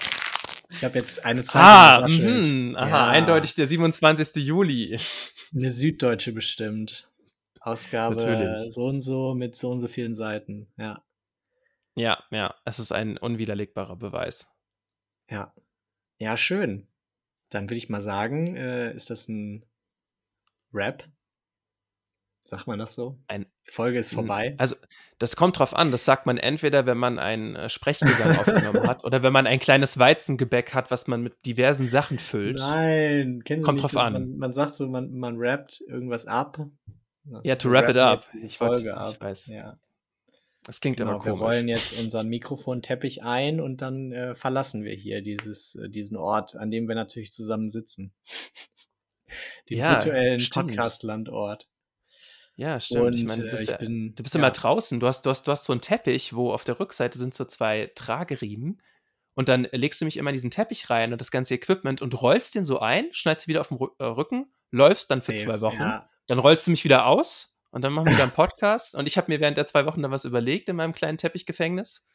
Ich habe jetzt eine Zeit ah, mh, aha, ja. eindeutig der 27. Juli. Eine süddeutsche bestimmt. Ausgabe Natürlich. so und so mit so und so vielen Seiten. Ja. Ja, ja, es ist ein unwiderlegbarer Beweis. Ja. Ja, schön. Dann würde ich mal sagen, äh, ist das ein Rap? Sagt man das so? Ein, Die Folge ist vorbei. Also, das kommt drauf an. Das sagt man entweder, wenn man einen äh, Sprechgesang aufgenommen hat oder wenn man ein kleines Weizengebäck hat, was man mit diversen Sachen füllt. Nein, kennen Sie kommt nicht, drauf an. Man, man, sagt so, man, man rappt irgendwas ab. Also ja, to wrap it up. Ich, Folge wollt, ab. ich weiß. Ja. Das klingt Genau, wir komisch. rollen jetzt unseren Mikrofonteppich ein und dann äh, verlassen wir hier dieses, äh, diesen Ort, an dem wir natürlich zusammen sitzen. Den Ja, virtuellen. Podcast-Landort. Ja, stimmt. ich Und, meine, du äh, bist, ich ja, bin- du bist ja. immer draußen. Du hast, du, hast, du hast so einen Teppich, wo auf der Rückseite sind so zwei Trageriemen. Und dann legst du mich immer in diesen Teppich rein und das ganze Equipment und rollst den so ein, schneidest ihn wieder auf den äh, Rücken, läufst dann für Safe, zwei Wochen. Ja, Dann rollst du mich wieder aus und dann machen wir wieder einen Podcast. und ich habe mir während der zwei Wochen dann was überlegt in meinem kleinen Teppichgefängnis.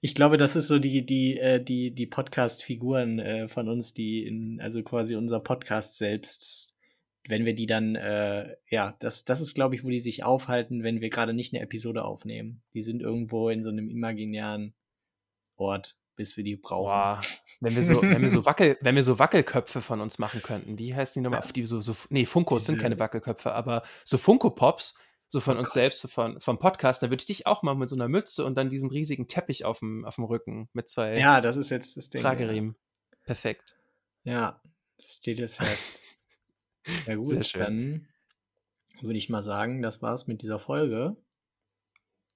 Ich glaube, das ist so die, die, äh, die, die Podcast-Figuren äh, von uns, die in, also quasi unser Podcast selbst, wenn wir die dann, äh, ja, das, das ist, glaube ich, wo die sich aufhalten, wenn wir gerade nicht eine Episode aufnehmen. Die sind irgendwo in so einem imaginären Ort, bis wir die brauchen. Boah, wenn wir so, wenn wir so Wackel, wenn wir so Wackelköpfe von uns machen könnten, wie heißen die nochmal? Ja. Die so, so, nee, Funkos sind keine Wackelköpfe, aber so Funko-Pops, so von Oh uns Gott. selbst, so von, vom Podcast, da würde ich dich auch mal mit so einer Mütze und dann diesem riesigen Teppich auf dem, auf dem Rücken mit zwei Ja, das ist jetzt das Ding. Trageriemen. Perfekt. Ja, das steht jetzt fest. Ja gut, Sehr schön. dann würde ich mal sagen, das war's mit dieser Folge.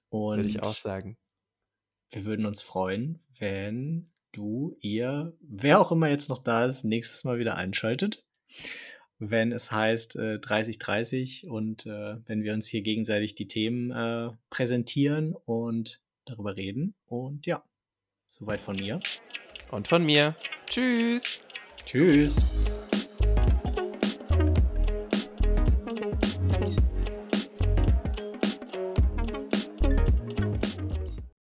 Und Würde ich auch sagen. wir würden uns freuen, wenn du, ihr, wer auch immer jetzt noch da ist, nächstes Mal wieder einschaltet. Wenn es heißt äh, 30-30 und äh, wenn wir uns hier gegenseitig die Themen äh, präsentieren und darüber reden. Und ja, soweit von mir. Und von mir. Tschüss. Tschüss.